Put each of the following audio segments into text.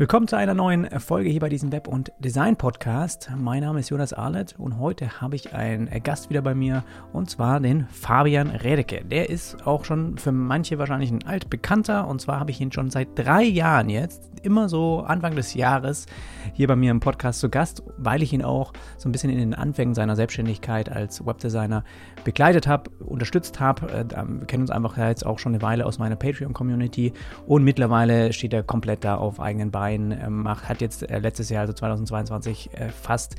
Willkommen zu einer neuen Folge hier bei diesem Web- und Design-Podcast. Mein Name ist Jonas Arlett und heute habe ich einen Gast wieder bei mir und zwar den Fabian Redecke. Der ist auch schon für manche wahrscheinlich ein altbekannter und zwar habe ich ihn schon seit drei Jahren jetzt, immer so Anfang des Jahres, hier bei mir im Podcast zu Gast, weil ich ihn auch so ein bisschen in den Anfängen seiner Selbstständigkeit als Webdesigner begleitet habe, unterstützt habe. Äh, wir kennen uns einfach jetzt auch schon eine Weile aus meiner Patreon-Community und mittlerweile steht er komplett da auf eigenen Beinen Verein ähm, macht, hat jetzt äh, letztes Jahr, also 2022, äh, fast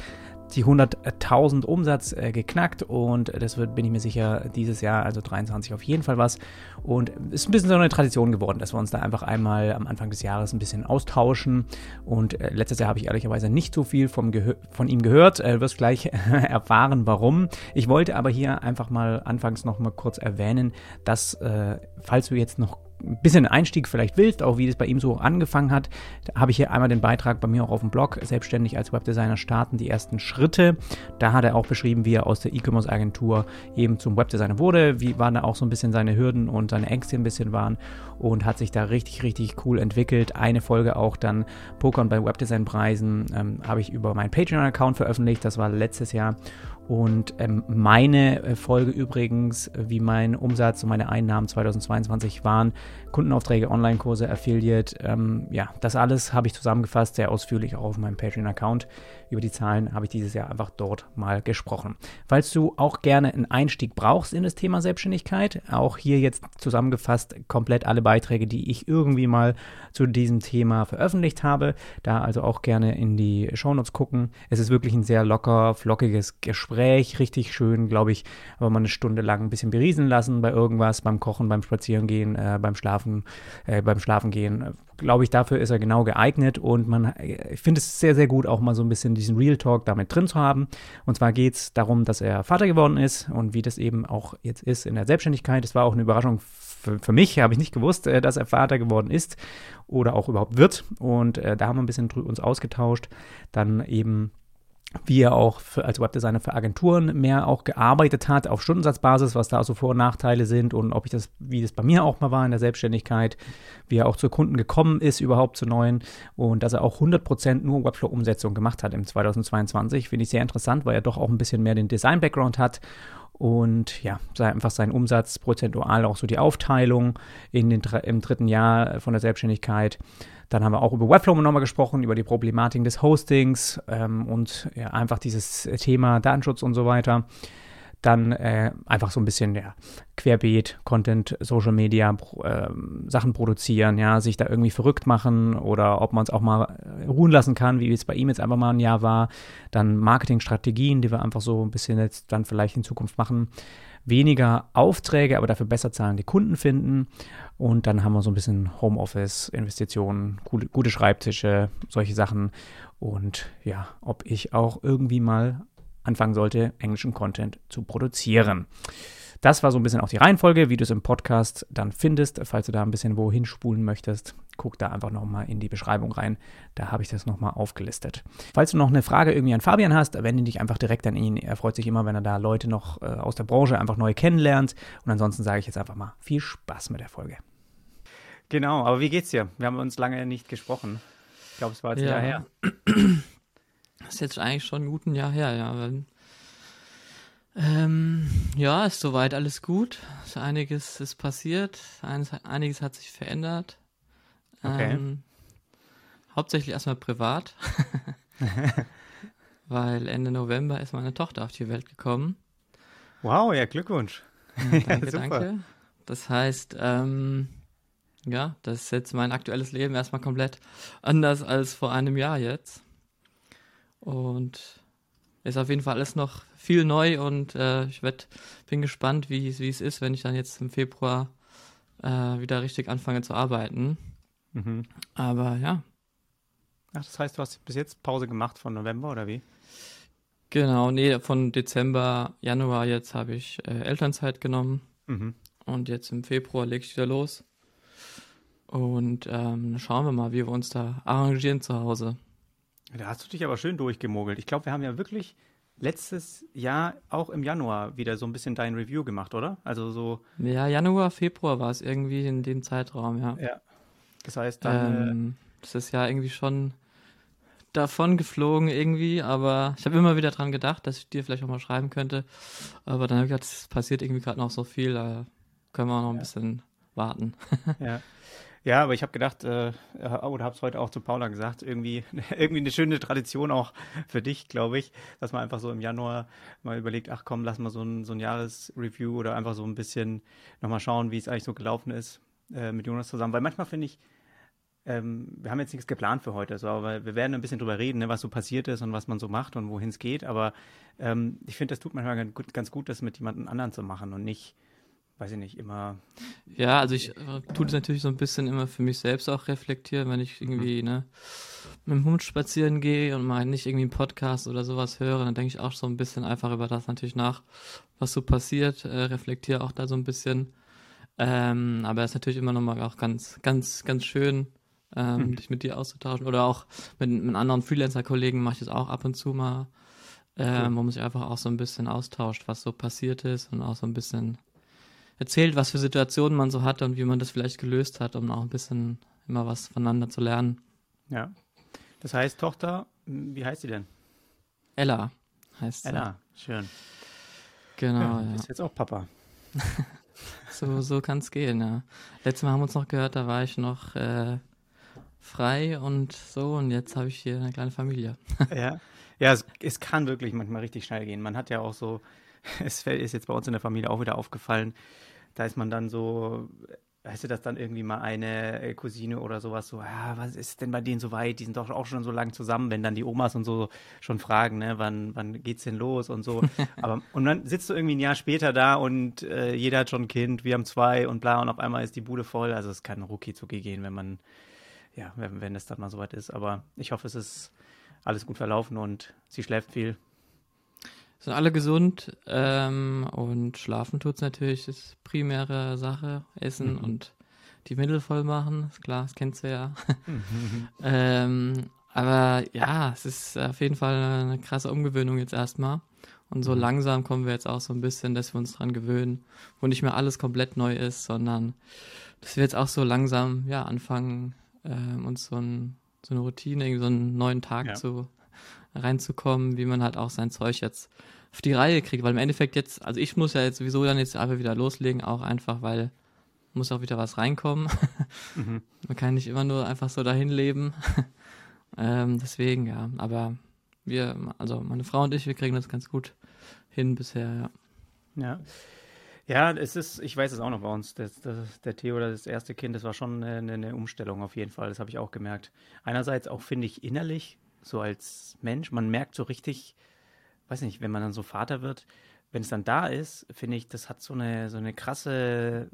die 100.000 Umsatz äh, geknackt und das wird, bin ich mir sicher, dieses Jahr, also 23 auf jeden Fall was. Und es ist ein bisschen so eine Tradition geworden, dass wir uns da einfach einmal am Anfang des Jahres ein bisschen austauschen. Und äh, letztes Jahr habe ich ehrlicherweise nicht so viel vom von ihm gehört. Äh, wirst gleich erfahren, warum. Ich wollte aber hier einfach mal anfangs noch mal kurz erwähnen, dass, äh, falls du jetzt noch ein bisschen Einstieg vielleicht willst, auch wie das bei ihm so angefangen hat, habe ich hier einmal den Beitrag bei mir auch auf dem Blog, selbstständig als Webdesigner starten, die ersten Schritte. Da hat er auch beschrieben, wie er aus der E-Commerce-Agentur eben zum Webdesigner wurde, wie waren da auch so ein bisschen seine Hürden und seine Ängste ein bisschen waren und hat sich da richtig, richtig cool entwickelt. Eine Folge auch dann Pokern bei Webdesign-Preisen ähm, habe ich über meinen Patreon-Account veröffentlicht, das war letztes Jahr und ähm, meine äh, Folge übrigens, wie mein Umsatz und meine Einnahmen 2022 waren, Kundenaufträge, Online-Kurse, Affiliate, ähm, ja, das alles habe ich zusammengefasst, sehr ausführlich auch auf meinem Patreon-Account. Über die Zahlen habe ich dieses Jahr einfach dort mal gesprochen. Falls du auch gerne einen Einstieg brauchst in das Thema Selbstständigkeit, auch hier jetzt zusammengefasst komplett alle Beiträge, die ich irgendwie mal zu diesem Thema veröffentlicht habe. Da also auch gerne in die Shownotes gucken. Es ist wirklich ein sehr locker, flockiges Gespräch, richtig schön, glaube ich, aber man eine Stunde lang ein bisschen beriesen lassen bei irgendwas, beim Kochen, beim Spazierengehen, äh, beim Schlafen, äh, beim Schlafengehen glaube ich, dafür ist er genau geeignet und man, ich finde es sehr, sehr gut, auch mal so ein bisschen diesen Real Talk damit drin zu haben. Und zwar geht es darum, dass er Vater geworden ist und wie das eben auch jetzt ist in der Selbstständigkeit. Das war auch eine Überraschung für, für mich, habe ich nicht gewusst, äh, dass er Vater geworden ist oder auch überhaupt wird. Und äh, da haben wir ein bisschen uns ausgetauscht. Dann eben wie er auch für, als Webdesigner für Agenturen mehr auch gearbeitet hat auf Stundensatzbasis, was da also Vor- und Nachteile sind und ob ich das, wie das bei mir auch mal war in der Selbstständigkeit, wie er auch zu Kunden gekommen ist, überhaupt zu neuen und dass er auch 100% nur Webflow-Umsetzung gemacht hat im 2022, finde ich sehr interessant, weil er doch auch ein bisschen mehr den Design-Background hat und ja, einfach sein Umsatz prozentual, auch so die Aufteilung in den, im dritten Jahr von der Selbstständigkeit dann haben wir auch über Webflow nochmal gesprochen, über die Problematik des Hostings ähm, und ja, einfach dieses Thema Datenschutz und so weiter. Dann äh, einfach so ein bisschen ja, Querbeet, Content, Social Media, äh, Sachen produzieren, ja, sich da irgendwie verrückt machen oder ob man es auch mal äh, ruhen lassen kann, wie es bei ihm jetzt einfach mal ein Jahr war. Dann Marketingstrategien, die wir einfach so ein bisschen jetzt dann vielleicht in Zukunft machen weniger Aufträge, aber dafür besser zahlende Kunden finden. Und dann haben wir so ein bisschen Homeoffice, Investitionen, gute, gute Schreibtische, solche Sachen. Und ja, ob ich auch irgendwie mal anfangen sollte, englischen Content zu produzieren. Das war so ein bisschen auch die Reihenfolge, wie du es im Podcast dann findest. Falls du da ein bisschen wohin spulen möchtest, guck da einfach nochmal in die Beschreibung rein. Da habe ich das nochmal aufgelistet. Falls du noch eine Frage irgendwie an Fabian hast, wende dich einfach direkt an ihn. Er freut sich immer, wenn er da Leute noch äh, aus der Branche einfach neu kennenlernt. Und ansonsten sage ich jetzt einfach mal viel Spaß mit der Folge. Genau, aber wie geht's dir? Wir haben uns lange nicht gesprochen. Ich glaube, es war jetzt ja, ein Jahr her. Das ist jetzt eigentlich schon ein guten Jahr her, ja. Ähm, ja, ist soweit alles gut. Einiges ist passiert, einiges hat sich verändert. Okay. Ähm, hauptsächlich erstmal privat, weil Ende November ist meine Tochter auf die Welt gekommen. Wow, ja, Glückwunsch. Ja, danke, danke. Das heißt, ähm, ja, das ist jetzt mein aktuelles Leben erstmal komplett anders als vor einem Jahr jetzt. Und ist auf jeden Fall alles noch viel neu und äh, ich werd, bin gespannt, wie, es ist, wenn ich dann jetzt im Februar äh, wieder richtig anfange zu arbeiten. Mhm. Aber ja. Ach, das heißt, du hast bis jetzt Pause gemacht von November oder wie? Genau, nee, von Dezember, Januar jetzt habe ich äh, Elternzeit genommen mhm. und jetzt im Februar lege ich wieder los. Und ähm, schauen wir mal, wie wir uns da arrangieren zu Hause. Da hast du dich aber schön durchgemogelt. Ich glaube, wir haben ja wirklich letztes Jahr auch im Januar wieder so ein bisschen dein Review gemacht, oder? Also so. Ja, Januar, Februar war es irgendwie in dem Zeitraum, ja. Ja. Das heißt dann. Ähm, das ist ja irgendwie schon davon geflogen irgendwie, aber ich habe immer wieder dran gedacht, dass ich dir vielleicht auch mal schreiben könnte. Aber dann habe ich gedacht, es passiert irgendwie gerade noch so viel, da können wir noch ein ja. bisschen warten. ja. Ja, aber ich habe gedacht, äh, oder habe es heute auch zu Paula gesagt, irgendwie, irgendwie eine schöne Tradition auch für dich, glaube ich, dass man einfach so im Januar mal überlegt, ach komm, lass mal so ein, so ein Jahresreview oder einfach so ein bisschen nochmal schauen, wie es eigentlich so gelaufen ist äh, mit Jonas zusammen. Weil manchmal finde ich, ähm, wir haben jetzt nichts geplant für heute, so, aber wir werden ein bisschen drüber reden, ne, was so passiert ist und was man so macht und wohin es geht. Aber ähm, ich finde, das tut manchmal ganz gut, das mit jemandem anderen zu machen und nicht, weiß ich nicht, immer. Ja, also ich äh, tue das natürlich so ein bisschen immer für mich selbst auch reflektieren, wenn ich irgendwie, mhm. ne, mit dem Hund spazieren gehe und mal nicht irgendwie einen Podcast oder sowas höre, dann denke ich auch so ein bisschen einfach über das natürlich nach, was so passiert, äh, reflektiere auch da so ein bisschen. Ähm, aber es ist natürlich immer nochmal auch ganz, ganz, ganz schön, ähm, mhm. dich mit dir auszutauschen. Oder auch mit, mit anderen Freelancer-Kollegen mache ich das auch ab und zu mal, ähm, cool. wo man sich einfach auch so ein bisschen austauscht, was so passiert ist und auch so ein bisschen erzählt, was für Situationen man so hatte und wie man das vielleicht gelöst hat, um auch ein bisschen immer was voneinander zu lernen. Ja. Das heißt, Tochter, wie heißt sie denn? Ella heißt sie. Ella, schön. Genau, ja. Ist jetzt auch Papa. so so kann es gehen, ja. Letztes Mal haben wir uns noch gehört, da war ich noch äh, frei und so und jetzt habe ich hier eine kleine Familie. ja, ja es, es, kann wirklich manchmal richtig schnell gehen. Man hat ja auch so, es ist jetzt bei uns in der Familie auch wieder aufgefallen, da ist man dann so, weißt du, dass dann irgendwie mal eine äh, Cousine oder sowas so, ja, was ist denn bei denen so weit? Die sind doch auch schon so lange zusammen, wenn dann die Omas und so schon fragen, ne, wann, wann geht's denn los und so. Aber, und dann sitzt du irgendwie ein Jahr später da und äh, jeder hat schon ein Kind, wir haben zwei und bla und auf einmal ist die Bude voll. Also es kann rucki zucki gehen, wenn man ja, wenn, wenn es dann mal soweit ist. Aber ich hoffe, es ist alles gut verlaufen und sie schläft viel. Sind alle gesund ähm, und schlafen tut es natürlich, ist primäre Sache. Essen mhm. und die Mittel voll machen, ist klar, das kennst du ja. Mhm. ähm, aber ja, es ist auf jeden Fall eine krasse Umgewöhnung jetzt erstmal. Und so mhm. langsam kommen wir jetzt auch so ein bisschen, dass wir uns dran gewöhnen, wo nicht mehr alles komplett neu ist, sondern dass wir jetzt auch so langsam ja anfangen, ähm, uns so, ein, so, eine Routine, so einen neuen Tag ja. zu, reinzukommen, wie man halt auch sein Zeug jetzt auf die Reihe kriegt. Weil im Endeffekt jetzt, also ich muss ja jetzt sowieso dann jetzt einfach wieder loslegen, auch einfach, weil muss auch wieder was reinkommen. Mhm. Man kann nicht immer nur einfach so dahin leben. ähm, deswegen, ja. Aber wir, also meine Frau und ich, wir kriegen das ganz gut hin bisher, ja. Ja. Ja, es ist, ich weiß es auch noch bei uns, das, das, der Theo, das erste Kind, das war schon eine, eine Umstellung auf jeden Fall, das habe ich auch gemerkt. Einerseits auch, finde ich, innerlich, so als Mensch, man merkt so richtig, weiß nicht, wenn man dann so Vater wird, wenn es dann da ist, finde ich, das hat so eine, so eine krasse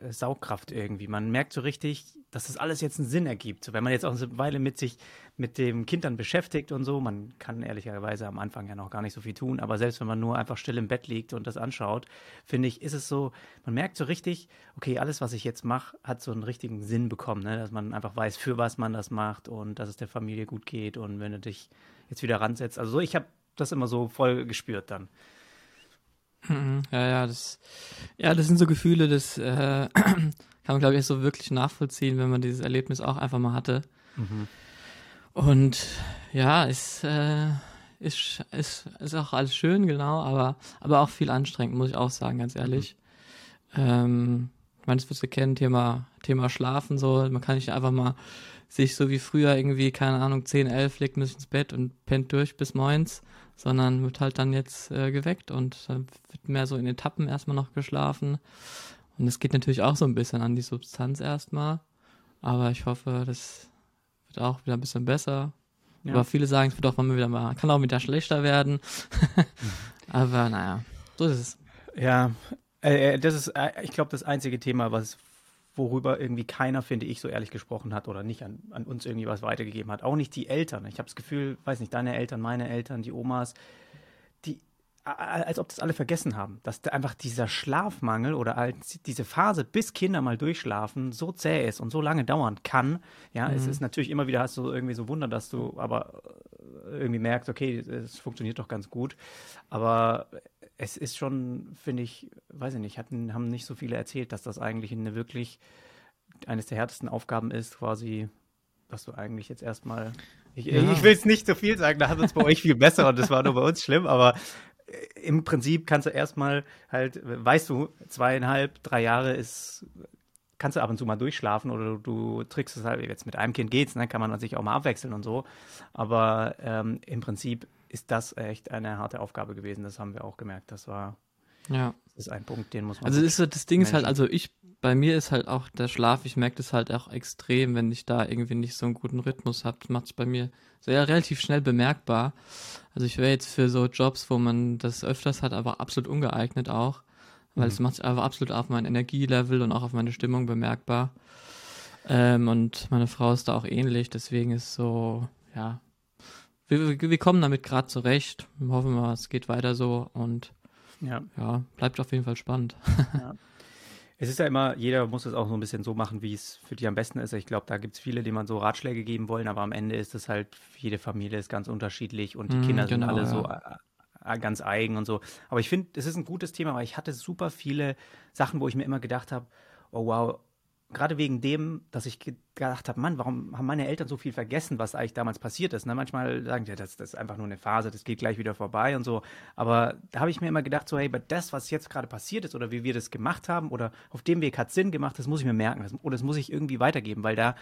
äh, Saugkraft irgendwie. Man merkt so richtig, dass das alles jetzt einen Sinn ergibt. So, wenn man jetzt auch eine Weile mit sich, mit dem Kind dann beschäftigt und so, man kann ehrlicherweise am Anfang ja noch gar nicht so viel tun, aber selbst wenn man nur einfach still im Bett liegt und das anschaut, finde ich, ist es so, man merkt so richtig, okay, alles, was ich jetzt mache, hat so einen richtigen Sinn bekommen, ne? dass man einfach weiß, für was man das macht und dass es der Familie gut geht und wenn du dich jetzt wieder ransetzt. Also so, ich habe das immer so voll gespürt dann. Mhm. Ja, ja, das, ja, das sind so Gefühle, das äh, kann man, glaube ich, so wirklich nachvollziehen, wenn man dieses Erlebnis auch einfach mal hatte. Mhm. Und ja, ist, äh, ist, ist, ist auch alles schön, genau, aber, aber auch viel anstrengend, muss ich auch sagen, ganz ehrlich. Mhm. Ähm, ich meine, das wirst du kennen, Thema, Thema Schlafen, so, man kann nicht einfach mal sich so wie früher irgendwie, keine Ahnung, 10, 11 legt man sich ins Bett und pennt durch bis moins sondern wird halt dann jetzt äh, geweckt und äh, wird mehr so in Etappen erstmal noch geschlafen. Und es geht natürlich auch so ein bisschen an die Substanz erstmal. Aber ich hoffe, das wird auch wieder ein bisschen besser. Ja. Aber viele sagen, es wird auch mal wieder mal, kann auch wieder schlechter werden. Aber naja, so ist es. Ja, äh, äh das ist, äh, ich glaube, das einzige Thema, was worüber irgendwie keiner, finde ich, so ehrlich gesprochen hat oder nicht an, an uns irgendwie was weitergegeben hat. Auch nicht die Eltern. Ich habe das Gefühl, weiß nicht, deine Eltern, meine Eltern, die Omas, die, als ob das alle vergessen haben, dass einfach dieser Schlafmangel oder als diese Phase, bis Kinder mal durchschlafen, so zäh ist und so lange dauern kann. Ja, mhm. es ist natürlich immer wieder, hast du irgendwie so Wunder, dass du aber irgendwie merkst, okay, es funktioniert doch ganz gut. Aber es ist schon, finde ich, weiß ich nicht, hatten, haben nicht so viele erzählt, dass das eigentlich eine wirklich eines der härtesten Aufgaben ist, quasi dass du eigentlich jetzt erstmal. Ich, ja. ich will es nicht zu so viel sagen, da hat es bei euch viel besser und das war nur bei uns schlimm, aber äh, im Prinzip kannst du erstmal halt, weißt du, zweieinhalb, drei Jahre ist, kannst du ab und zu mal durchschlafen oder du, trickst es halt, jetzt mit einem Kind geht's, ne, kann man sich auch mal abwechseln und so. Aber ähm, im Prinzip ist das echt eine harte Aufgabe gewesen. Das haben wir auch gemerkt. Das war, ja. Das ist ein Punkt, den muss man. Also ist so, das Ding Menschen. ist halt, also ich, bei mir ist halt auch der Schlaf, ich merke das halt auch extrem, wenn ich da irgendwie nicht so einen guten Rhythmus habe, macht es bei mir sehr relativ schnell bemerkbar. Also ich wäre jetzt für so Jobs, wo man das öfters hat, aber absolut ungeeignet auch, weil mhm. es macht sich einfach absolut auf mein Energielevel und auch auf meine Stimmung bemerkbar. Ähm, und meine Frau ist da auch ähnlich, deswegen ist so, ja, wir, wir kommen damit gerade zurecht. Hoffen wir, es geht weiter so und ja. ja, bleibt auf jeden Fall spannend. Ja. Es ist ja immer, jeder muss es auch so ein bisschen so machen, wie es für die am besten ist. Ich glaube, da gibt es viele, die man so Ratschläge geben wollen, aber am Ende ist es halt, jede Familie ist ganz unterschiedlich und die mm, Kinder genau, sind alle ja. so äh, äh, ganz eigen und so. Aber ich finde, es ist ein gutes Thema, weil ich hatte super viele Sachen, wo ich mir immer gedacht habe, oh wow, gerade wegen dem, dass ich gedacht habe, Mann, warum haben meine Eltern so viel vergessen, was eigentlich damals passiert ist? Ne? Manchmal sagen die, das, das ist einfach nur eine Phase, das geht gleich wieder vorbei und so. Aber da habe ich mir immer gedacht, so, hey, aber das, was jetzt gerade passiert ist oder wie wir das gemacht haben oder auf dem Weg hat Sinn gemacht, das muss ich mir merken das, oder das muss ich irgendwie weitergeben, weil da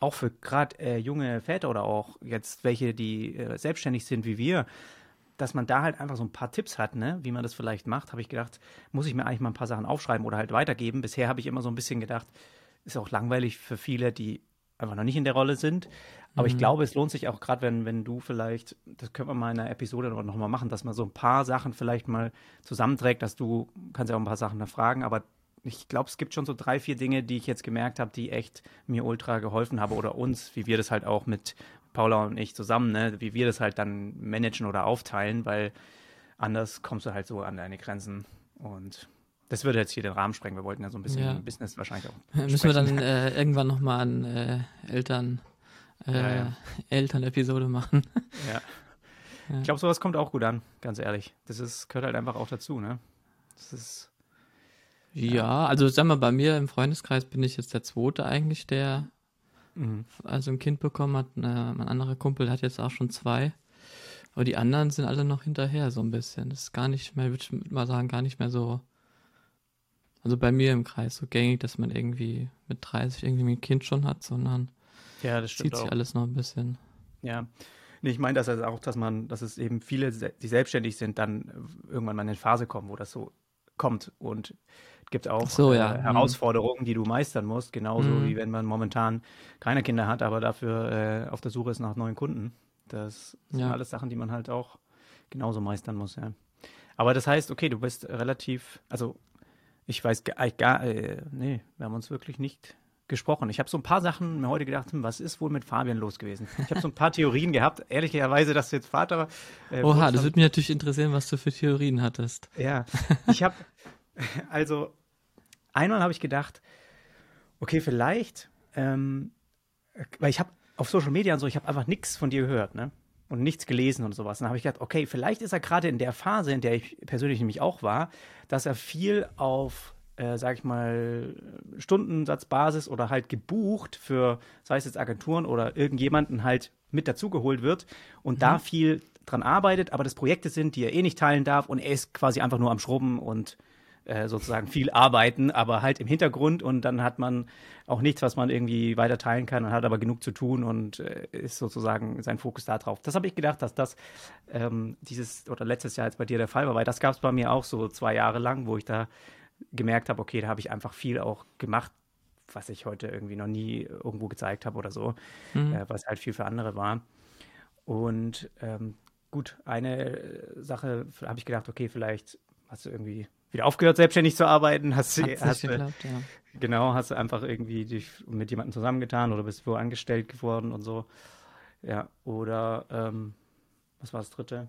auch für gerade äh, junge Väter oder auch jetzt welche, die äh, selbstständig sind wie wir, dass man da halt einfach so ein paar Tipps hat, ne, wie man das vielleicht macht, habe ich gedacht, muss ich mir eigentlich mal ein paar Sachen aufschreiben oder halt weitergeben. Bisher habe ich immer so ein bisschen gedacht, ist auch langweilig für viele, die einfach noch nicht in der Rolle sind. Aber mhm. ich glaube, es lohnt sich auch gerade, wenn, wenn du vielleicht, das können wir mal in einer Episode noch mal machen, dass man so ein paar Sachen vielleicht mal zusammenträgt, dass du kannst ja auch ein paar Sachen fragen, aber ich glaube, es gibt schon so drei, vier Dinge, die ich jetzt gemerkt habe, die echt mir ultra geholfen haben oder uns, wie wir das halt auch mit Paula und ich zusammen, ne, wie wir das halt dann managen oder aufteilen, weil anders kommst du halt so an deine Grenzen und das würde jetzt hier den Rahmen sprengen. Wir wollten ja so ein bisschen ja. Business wahrscheinlich auch. Müssen wir dann äh, irgendwann nochmal an äh, Eltern, äh, ja, ja. Eltern-Episode machen. Ja. Ich glaube, sowas kommt auch gut an, ganz ehrlich. Das ist, gehört halt einfach auch dazu, ne? Das ist. Ja, also sag mal, bei mir im Freundeskreis bin ich jetzt der Zweite eigentlich, der mhm. also ein Kind bekommen hat. mein anderer Kumpel hat jetzt auch schon zwei. Aber die anderen sind alle noch hinterher, so ein bisschen. Das ist gar nicht mehr, würde ich mal sagen, gar nicht mehr so also bei mir im Kreis so gängig, dass man irgendwie mit 30 irgendwie ein Kind schon hat, sondern ja, das zieht sich alles noch ein bisschen. Ja. Nee, ich meine das also auch, dass man, dass es eben viele, die selbstständig sind, dann irgendwann mal in eine Phase kommen, wo das so kommt. Und es gibt auch so, ja. äh, mhm. Herausforderungen, die du meistern musst, genauso mhm. wie wenn man momentan keine Kinder hat, aber dafür äh, auf der Suche ist nach neuen Kunden. Das sind ja. alles Sachen, die man halt auch genauso meistern muss, ja. Aber das heißt, okay, du bist relativ, also ich weiß gar, gar äh, nee, wir haben uns wirklich nicht gesprochen. Ich habe so ein paar Sachen mir heute gedacht, hm, was ist wohl mit Fabian los gewesen? Ich habe so ein paar Theorien gehabt, ehrlicherweise, dass du jetzt Vater. Äh, Oha, das würde mich natürlich interessieren, was du für Theorien hattest. Ja, ich habe, also, einmal habe ich gedacht, okay, vielleicht, ähm, weil ich habe auf Social Media und so, ich habe einfach nichts von dir gehört, ne? Und nichts gelesen und sowas. Dann habe ich gedacht, okay, vielleicht ist er gerade in der Phase, in der ich persönlich nämlich auch war, dass er viel auf, äh, sag ich mal, Stundensatzbasis oder halt gebucht für, sei es jetzt Agenturen oder irgendjemanden halt mit dazugeholt wird und mhm. da viel dran arbeitet, aber das Projekte sind, die er eh nicht teilen darf und er ist quasi einfach nur am Schrubben und äh, sozusagen viel arbeiten, aber halt im Hintergrund und dann hat man auch nichts, was man irgendwie weiter teilen kann und hat aber genug zu tun und äh, ist sozusagen sein Fokus da drauf. Das habe ich gedacht, dass das ähm, dieses oder letztes Jahr jetzt bei dir der Fall war, weil das gab es bei mir auch so zwei Jahre lang, wo ich da gemerkt habe, okay, da habe ich einfach viel auch gemacht, was ich heute irgendwie noch nie irgendwo gezeigt habe oder so, mhm. äh, was halt viel für andere war. Und ähm, gut, eine Sache habe ich gedacht, okay, vielleicht hast du irgendwie wieder aufgehört, selbstständig zu arbeiten? Hast, Hat's hast du, geklappt, ja. Genau, hast du einfach irgendwie dich mit jemandem zusammengetan oder bist wo angestellt geworden und so. Ja, oder ähm, was war das dritte?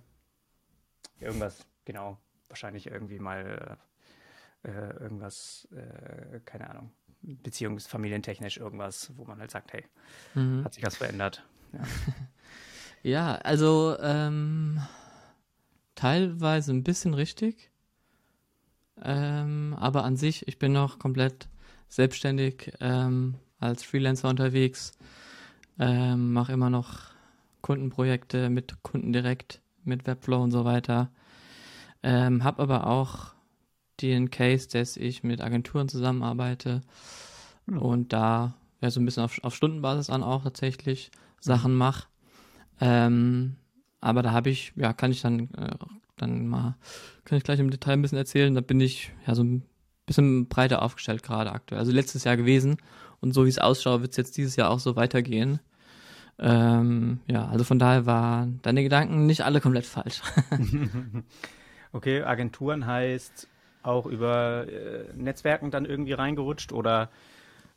Irgendwas, genau, wahrscheinlich irgendwie mal äh, äh, irgendwas, äh, keine Ahnung, beziehungs-, familientechnisch irgendwas, wo man halt sagt, hey, mhm. hat sich was verändert. Ja, ja also ähm, teilweise ein bisschen richtig. Ähm, aber an sich, ich bin noch komplett selbstständig ähm, als Freelancer unterwegs. Ähm, mache immer noch Kundenprojekte mit Kunden direkt, mit Webflow und so weiter. Ähm, habe aber auch den Case, dass ich mit Agenturen zusammenarbeite hm. und da ja so ein bisschen auf, auf Stundenbasis an auch tatsächlich Sachen mhm. mache. Ähm, aber da habe ich, ja, kann ich dann, äh, dann mal, kann ich gleich im Detail ein bisschen erzählen. Da bin ich ja so ein bisschen breiter aufgestellt gerade aktuell. Also letztes Jahr gewesen und so wie es ausschaut, wird es jetzt dieses Jahr auch so weitergehen. Ähm, ja, also von daher waren deine Gedanken nicht alle komplett falsch. okay, Agenturen heißt auch über äh, Netzwerken dann irgendwie reingerutscht oder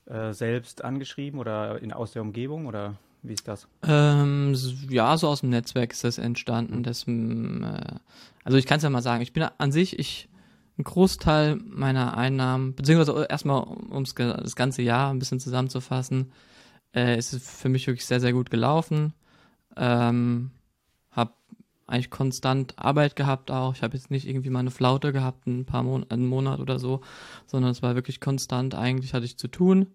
äh, selbst angeschrieben oder in, aus der Umgebung oder wie ist das? Ähm, ja, so aus dem Netzwerk ist das entstanden. Das, äh, also ich kann es ja mal sagen, ich bin an sich, ich ein Großteil meiner Einnahmen, beziehungsweise erstmal, um das ganze Jahr ein bisschen zusammenzufassen, äh, ist es für mich wirklich sehr, sehr gut gelaufen. Ähm, habe eigentlich konstant Arbeit gehabt auch. Ich habe jetzt nicht irgendwie mal eine Flaute gehabt, ein paar Mon einen Monat oder so, sondern es war wirklich konstant. Eigentlich hatte ich zu tun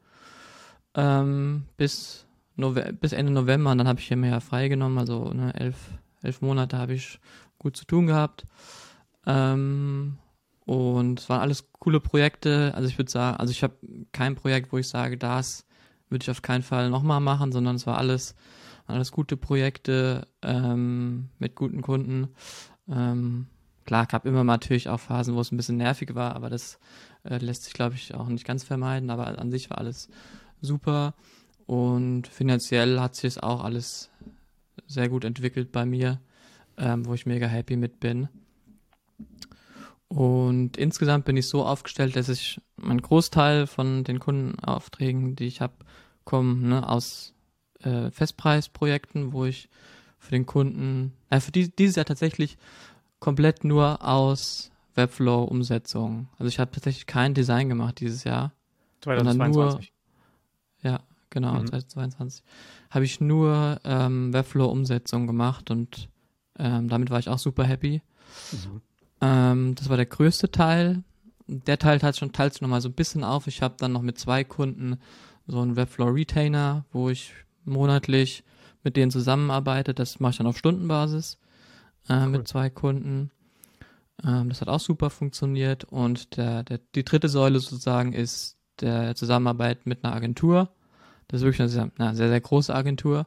ähm, bis, Nove bis Ende November und dann habe ich hier mehr freigenommen. Also ne, elf, elf Monate habe ich gut zu tun gehabt. Ähm, und es waren alles coole Projekte. Also ich würde sagen, also ich habe kein Projekt, wo ich sage, das würde ich auf keinen Fall nochmal machen, sondern es war alles, alles gute Projekte ähm, mit guten Kunden. Ähm, klar, gab immer natürlich auch Phasen, wo es ein bisschen nervig war, aber das äh, lässt sich, glaube ich, auch nicht ganz vermeiden. Aber an sich war alles super und finanziell hat sich es auch alles sehr gut entwickelt bei mir, ähm, wo ich mega happy mit bin. Und insgesamt bin ich so aufgestellt, dass ich mein Großteil von den Kundenaufträgen, die ich habe, kommen ne, aus äh, Festpreisprojekten, wo ich für den Kunden, äh, für die, dieses Jahr tatsächlich komplett nur aus Webflow-Umsetzung. Also ich habe tatsächlich kein Design gemacht dieses Jahr. 2022. Genau, mhm. 2022. Habe ich nur ähm, Webflow-Umsetzung gemacht und ähm, damit war ich auch super happy. Mhm. Ähm, das war der größte Teil. Der Teil teilt schon teilt sich nochmal so ein bisschen auf. Ich habe dann noch mit zwei Kunden so einen Webflow Retainer, wo ich monatlich mit denen zusammenarbeite. Das mache ich dann auf Stundenbasis äh, cool. mit zwei Kunden. Ähm, das hat auch super funktioniert. Und der, der, die dritte Säule sozusagen ist der Zusammenarbeit mit einer Agentur. Das ist wirklich eine sehr, eine sehr, sehr große Agentur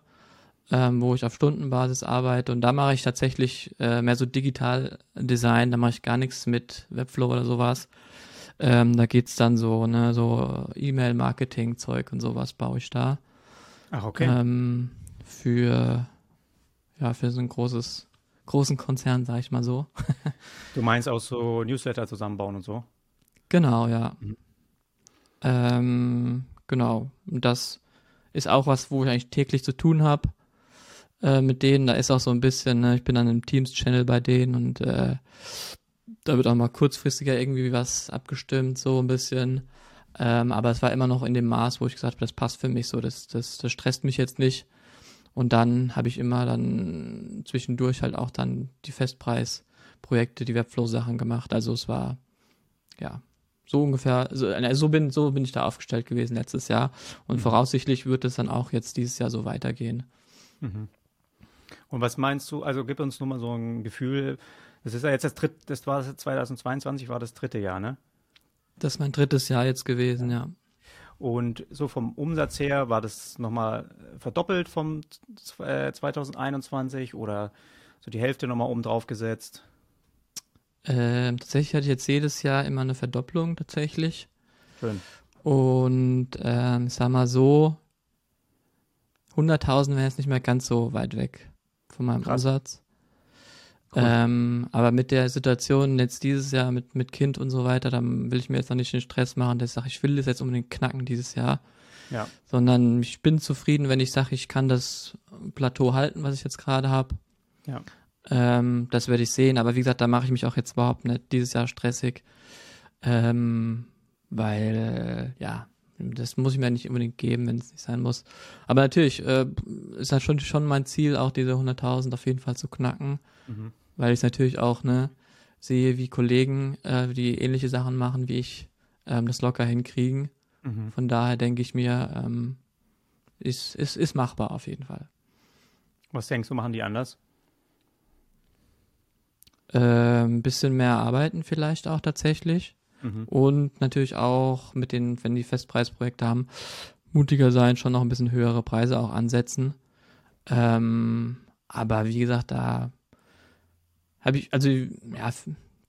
ähm, wo ich auf Stundenbasis arbeite und da mache ich tatsächlich äh, mehr so digital Design, da mache ich gar nichts mit Webflow oder sowas. Ähm, da geht's dann so, ne, so E-Mail-Marketing-Zeug und sowas baue ich da. Ach, okay. Ähm, für, ja, für so ein großes, großen Konzern, sag ich mal so. du meinst auch so Newsletter zusammenbauen und so? Genau, ja. Mhm. Ähm, genau. Das ist auch was, wo ich eigentlich täglich zu tun habe. Äh, mit denen. Da ist auch so ein bisschen, ne, ich bin dann im Teams-Channel bei denen und äh, da wird auch mal kurzfristiger irgendwie was abgestimmt, so ein bisschen. Ähm, aber es war immer noch in dem Maß, wo ich gesagt habe, das passt für mich so, das, das, das stresst mich jetzt nicht. Und dann habe ich immer dann zwischendurch halt auch dann die Festpreisprojekte, die Webflow-Sachen gemacht. Also es war, ja, so ungefähr, so, so, bin, so bin ich da aufgestellt gewesen letztes Jahr. Und mhm. voraussichtlich wird es dann auch jetzt dieses Jahr so weitergehen. Mhm. Und was meinst du, also gib uns nur mal so ein Gefühl, das ist ja jetzt das dritte, das war 2022, war das dritte Jahr, ne? Das ist mein drittes Jahr jetzt gewesen, ja. Und so vom Umsatz her war das nochmal verdoppelt vom 2021 oder so die Hälfte nochmal oben drauf gesetzt? Ähm, tatsächlich hatte ich jetzt jedes Jahr immer eine Verdopplung tatsächlich. Schön. Und ähm, sag mal so, 100.000 wäre jetzt nicht mehr ganz so weit weg von meinem Krass. Umsatz. Cool. Ähm, aber mit der Situation jetzt dieses Jahr mit, mit Kind und so weiter, dann will ich mir jetzt noch nicht den Stress machen, dass ich sage, ich will das jetzt unbedingt knacken dieses Jahr. Ja. Sondern ich bin zufrieden, wenn ich sage, ich kann das Plateau halten, was ich jetzt gerade habe. Ja. Ähm, das werde ich sehen. Aber wie gesagt, da mache ich mich auch jetzt überhaupt nicht dieses Jahr stressig. Ähm, weil, ja, das muss ich mir nicht unbedingt geben, wenn es nicht sein muss. Aber natürlich äh, ist halt schon, schon mein Ziel, auch diese 100.000 auf jeden Fall zu knacken, mhm. weil ich natürlich auch ne, sehe, wie Kollegen, äh, die ähnliche Sachen machen wie ich, ähm, das locker hinkriegen. Mhm. Von daher denke ich mir, ähm, ist, ist, ist machbar auf jeden Fall. Was denkst du, machen die anders? Ein ähm, bisschen mehr arbeiten vielleicht auch tatsächlich. Mhm. Und natürlich auch mit den, wenn die Festpreisprojekte haben, mutiger sein, schon noch ein bisschen höhere Preise auch ansetzen. Ähm, aber wie gesagt, da habe ich, also ja,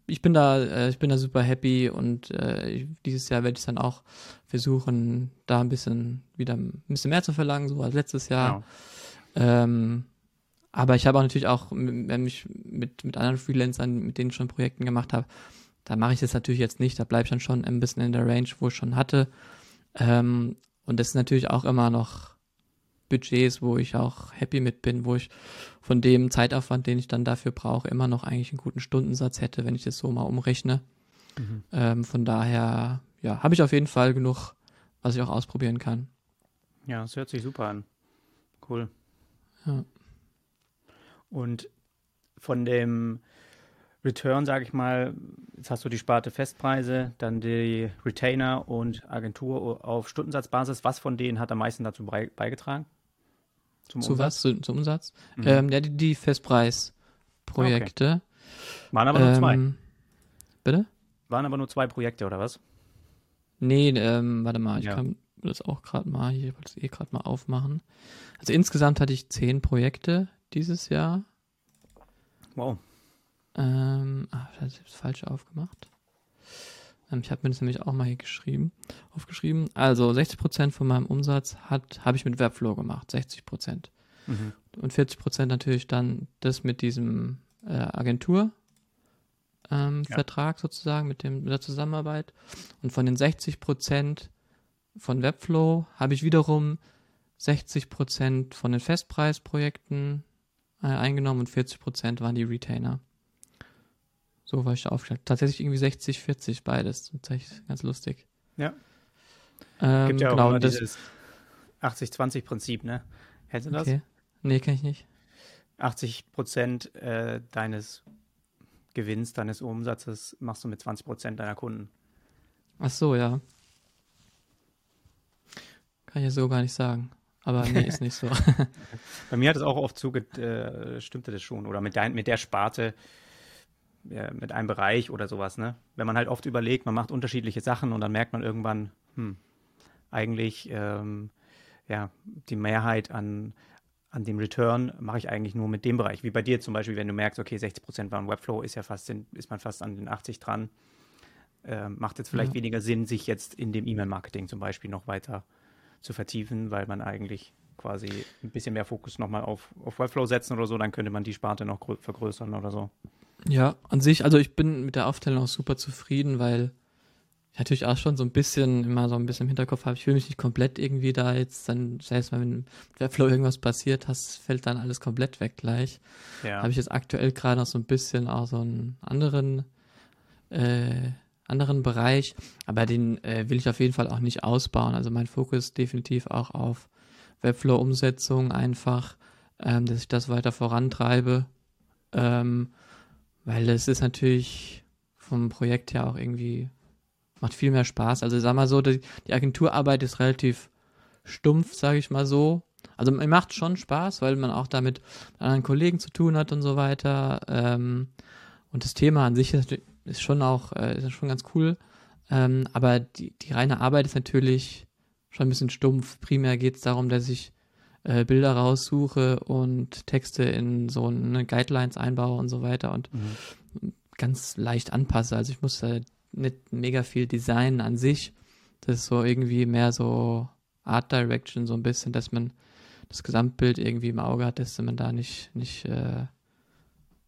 ich bin da, äh, ich bin da super happy und äh, dieses Jahr werde ich dann auch versuchen, da ein bisschen wieder ein bisschen mehr zu verlangen, so als letztes Jahr. Genau. Ähm, aber ich habe auch natürlich auch, wenn ich mit, mit anderen Freelancern, mit denen ich schon Projekten gemacht habe, da mache ich das natürlich jetzt nicht. Da bleibe ich dann schon ein bisschen in der Range, wo ich schon hatte. Ähm, und das ist natürlich auch immer noch Budgets, wo ich auch happy mit bin, wo ich von dem Zeitaufwand, den ich dann dafür brauche, immer noch eigentlich einen guten Stundensatz hätte, wenn ich das so mal umrechne. Mhm. Ähm, von daher, ja, habe ich auf jeden Fall genug, was ich auch ausprobieren kann. Ja, das hört sich super an. Cool. Ja. Und von dem Return, sage ich mal, jetzt hast du die Sparte Festpreise, dann die Retainer und Agentur auf Stundensatzbasis. Was von denen hat am meisten dazu beigetragen? Zum Zu Umsatz? was? Zu, zum Umsatz? Mhm. Ähm, ja, die, die Festpreisprojekte. Okay. Waren aber nur ähm, zwei. Bitte? Waren aber nur zwei Projekte, oder was? Nee, ähm, warte mal, ich ja. kann das auch gerade mal, hier wollte es eh gerade mal aufmachen. Also insgesamt hatte ich zehn Projekte dieses Jahr. Wow. Ähm, ah, das ist falsch aufgemacht. Ähm, ich habe mir das nämlich auch mal hier geschrieben, aufgeschrieben. Also 60% von meinem Umsatz habe ich mit Webflow gemacht, 60%. Mhm. Und 40% natürlich dann das mit diesem äh, Agentur. Ähm, ja. Vertrag sozusagen mit, dem, mit der Zusammenarbeit. Und von den 60% von Webflow habe ich wiederum 60% von den Festpreisprojekten eingenommen und 40% waren die Retainer. So war ich da aufgestellt. Tatsächlich irgendwie 60, 40 beides. Tatsächlich ganz lustig. Ja. Ähm, Gibt ja auch genau, dieses 80-20-Prinzip, ne? Kennst du das? Okay. Nee, kenn ich nicht. 80 Prozent äh, deines Gewinns, deines Umsatzes machst du mit 20 Prozent deiner Kunden. Ach so, ja. Kann ich ja so gar nicht sagen. Aber nee, ist nicht so. Bei mir hat es auch oft zuge äh, stimmte das schon. Oder mit, dein, mit der Sparte, ja, mit einem Bereich oder sowas, ne? Wenn man halt oft überlegt, man macht unterschiedliche Sachen und dann merkt man irgendwann, hm, eigentlich, ähm, ja, die Mehrheit an, an dem Return mache ich eigentlich nur mit dem Bereich. Wie bei dir zum Beispiel, wenn du merkst, okay, 60 Prozent waren Webflow, ist ja fast, ist man fast an den 80 dran. Äh, macht jetzt vielleicht ja. weniger Sinn, sich jetzt in dem E-Mail-Marketing zum Beispiel noch weiter zu vertiefen, weil man eigentlich quasi ein bisschen mehr Fokus nochmal auf, auf Webflow setzen oder so, dann könnte man die Sparte noch vergrößern oder so. Ja, an sich, also ich bin mit der Aufteilung auch super zufrieden, weil ich natürlich auch schon so ein bisschen, immer so ein bisschen im Hinterkopf habe, ich will mich nicht komplett irgendwie da jetzt dann, selbst wenn mit Webflow irgendwas passiert, das fällt dann alles komplett weg gleich. Ja. Habe ich jetzt aktuell gerade noch so ein bisschen auch so einen anderen, äh, anderen Bereich, aber den äh, will ich auf jeden Fall auch nicht ausbauen. Also mein Fokus definitiv auch auf Webflow-Umsetzung einfach, ähm, dass ich das weiter vorantreibe. Ähm, weil es ist natürlich vom Projekt her auch irgendwie, macht viel mehr Spaß. Also sag mal so, die, die Agenturarbeit ist relativ stumpf, sage ich mal so. Also mir macht schon Spaß, weil man auch damit mit anderen Kollegen zu tun hat und so weiter. Ähm, und das Thema an sich ist, ist schon auch, äh, ist schon ganz cool. Ähm, aber die, die reine Arbeit ist natürlich schon ein bisschen stumpf. Primär geht es darum, dass ich äh, Bilder raussuche und Texte in so eine Guidelines einbaue und so weiter und mhm. ganz leicht anpasse. Also ich muss äh, nicht mega viel designen an sich. Das ist so irgendwie mehr so Art Direction, so ein bisschen, dass man das Gesamtbild irgendwie im Auge hat, dass man da nicht, nicht äh,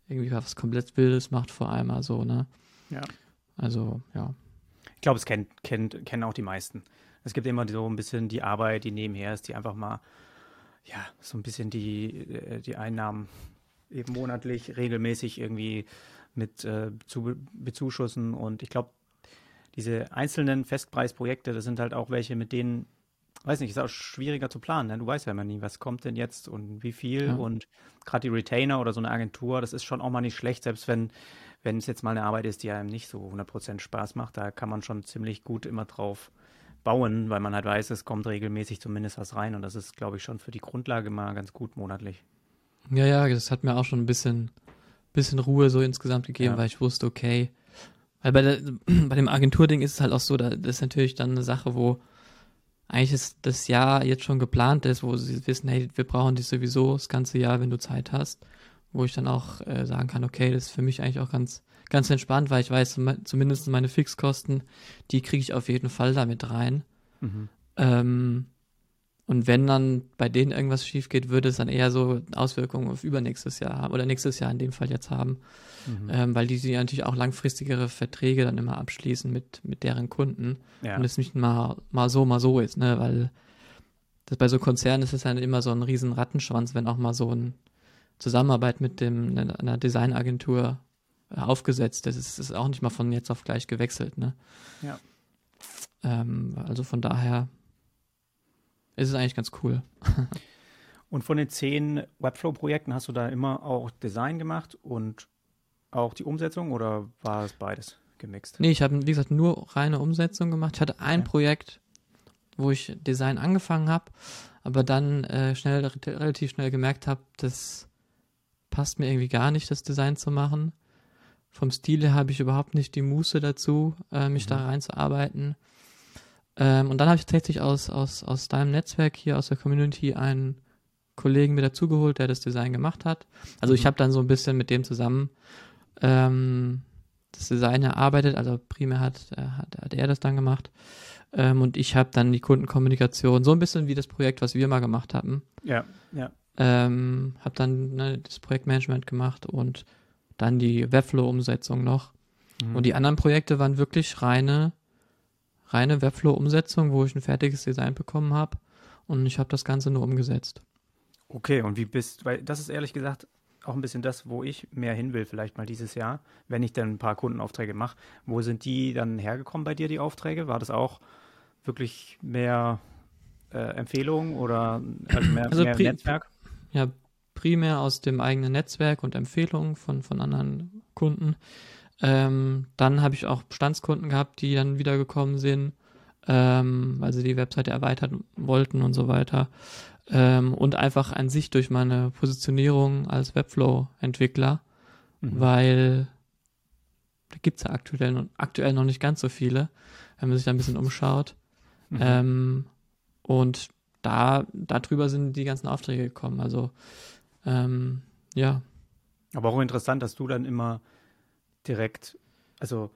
irgendwie was komplett Wildes macht, vor allem so, ne? Ja. Also, ja. Ich glaube, es kennt, kennt, kennen auch die meisten. Es gibt immer so ein bisschen die Arbeit, die nebenher ist, die einfach mal ja, so ein bisschen die, äh, die Einnahmen eben monatlich regelmäßig irgendwie mit äh, zu bezuschussen. Und ich glaube, diese einzelnen Festpreisprojekte, das sind halt auch welche, mit denen, weiß nicht, ist auch schwieriger zu planen. Denn du weißt ja immer nie, was kommt denn jetzt und wie viel. Ja. Und gerade die Retainer oder so eine Agentur, das ist schon auch mal nicht schlecht, selbst wenn wenn es jetzt mal eine Arbeit ist, die einem nicht so 100% Spaß macht, da kann man schon ziemlich gut immer drauf bauen, weil man halt weiß, es kommt regelmäßig zumindest was rein und das ist, glaube ich, schon für die Grundlage mal ganz gut monatlich. Ja, ja, das hat mir auch schon ein bisschen, bisschen Ruhe so insgesamt gegeben, ja. weil ich wusste, okay, weil bei, der, bei dem Agenturding ist es halt auch so, da, das ist natürlich dann eine Sache, wo eigentlich ist das Jahr jetzt schon geplant ist, wo sie wissen, hey, wir brauchen dich sowieso das ganze Jahr, wenn du Zeit hast, wo ich dann auch äh, sagen kann, okay, das ist für mich eigentlich auch ganz, ganz entspannt, weil ich weiß, zumindest meine Fixkosten, die kriege ich auf jeden Fall damit rein. Mhm. Ähm, und wenn dann bei denen irgendwas schief geht, würde es dann eher so Auswirkungen auf übernächstes Jahr haben oder nächstes Jahr in dem Fall jetzt haben. Mhm. Ähm, weil die, die natürlich auch langfristigere Verträge dann immer abschließen mit, mit deren Kunden. Ja. Und es nicht mal, mal so, mal so ist, ne? Weil das, bei so Konzernen ist es dann immer so ein riesen Rattenschwanz, wenn auch mal so eine Zusammenarbeit mit dem, ne, einer Designagentur äh, aufgesetzt ist. Es ist auch nicht mal von jetzt auf gleich gewechselt, ne? Ja. Ähm, also von daher ist es eigentlich ganz cool. und von den zehn Webflow-Projekten hast du da immer auch Design gemacht und auch die Umsetzung oder war es beides gemixt? Nee, ich habe, wie gesagt, nur reine Umsetzung gemacht. Ich hatte ein okay. Projekt, wo ich Design angefangen habe, aber dann äh, schnell, relativ schnell gemerkt habe, das passt mir irgendwie gar nicht, das Design zu machen. Vom Stil her habe ich überhaupt nicht die Muße dazu, äh, mich mhm. da reinzuarbeiten. Ähm, und dann habe ich tatsächlich aus, aus, aus deinem Netzwerk hier, aus der Community, einen Kollegen mir dazugeholt, der das Design gemacht hat. Also mhm. ich habe dann so ein bisschen mit dem zusammen ähm, das Design erarbeitet, also primär hat, äh, hat, hat er das dann gemacht. Ähm, und ich habe dann die Kundenkommunikation, so ein bisschen wie das Projekt, was wir mal gemacht hatten. Ja, ja. Ähm, habe dann ne, das Projektmanagement gemacht und dann die Webflow-Umsetzung noch. Mhm. Und die anderen Projekte waren wirklich reine reine Webflow-Umsetzung, wo ich ein fertiges Design bekommen habe und ich habe das Ganze nur umgesetzt. Okay, und wie bist, weil das ist ehrlich gesagt auch ein bisschen das, wo ich mehr hin will, vielleicht mal dieses Jahr, wenn ich dann ein paar Kundenaufträge mache. Wo sind die dann hergekommen bei dir, die Aufträge? War das auch wirklich mehr äh, Empfehlungen oder also mehr, also mehr Netzwerk? Ja, primär aus dem eigenen Netzwerk und Empfehlungen von, von anderen Kunden. Ähm, dann habe ich auch Bestandskunden gehabt, die dann wiedergekommen sind, ähm, weil sie die Webseite erweitern wollten und so weiter. Ähm, und einfach an sich durch meine Positionierung als Webflow-Entwickler, mhm. weil da gibt es ja aktuell, aktuell noch nicht ganz so viele, wenn man sich da ein bisschen umschaut. Mhm. Ähm, und da, darüber sind die ganzen Aufträge gekommen. Also, ähm, ja. Aber auch interessant, dass du dann immer direkt, also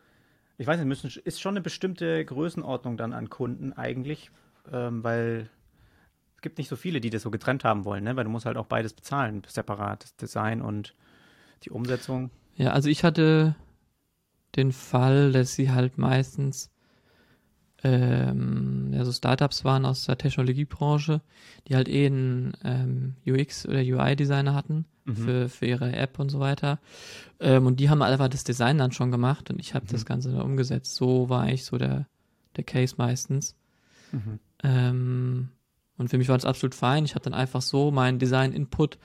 ich weiß nicht, müssen, ist schon eine bestimmte Größenordnung dann an Kunden eigentlich, ähm, weil es gibt nicht so viele, die das so getrennt haben wollen, ne? weil du musst halt auch beides bezahlen, separat, das Design und die Umsetzung. Ja, also ich hatte den Fall, dass sie halt meistens ähm, ja, so Startups waren aus der Technologiebranche, die halt eh einen ähm, UX- oder UI-Designer hatten mhm. für, für ihre App und so weiter. Ähm, und die haben einfach das Design dann schon gemacht und ich habe mhm. das Ganze dann umgesetzt. So war eigentlich so der, der Case meistens. Mhm. Ähm, und für mich war das absolut fein. Ich habe dann einfach so meinen Design-Input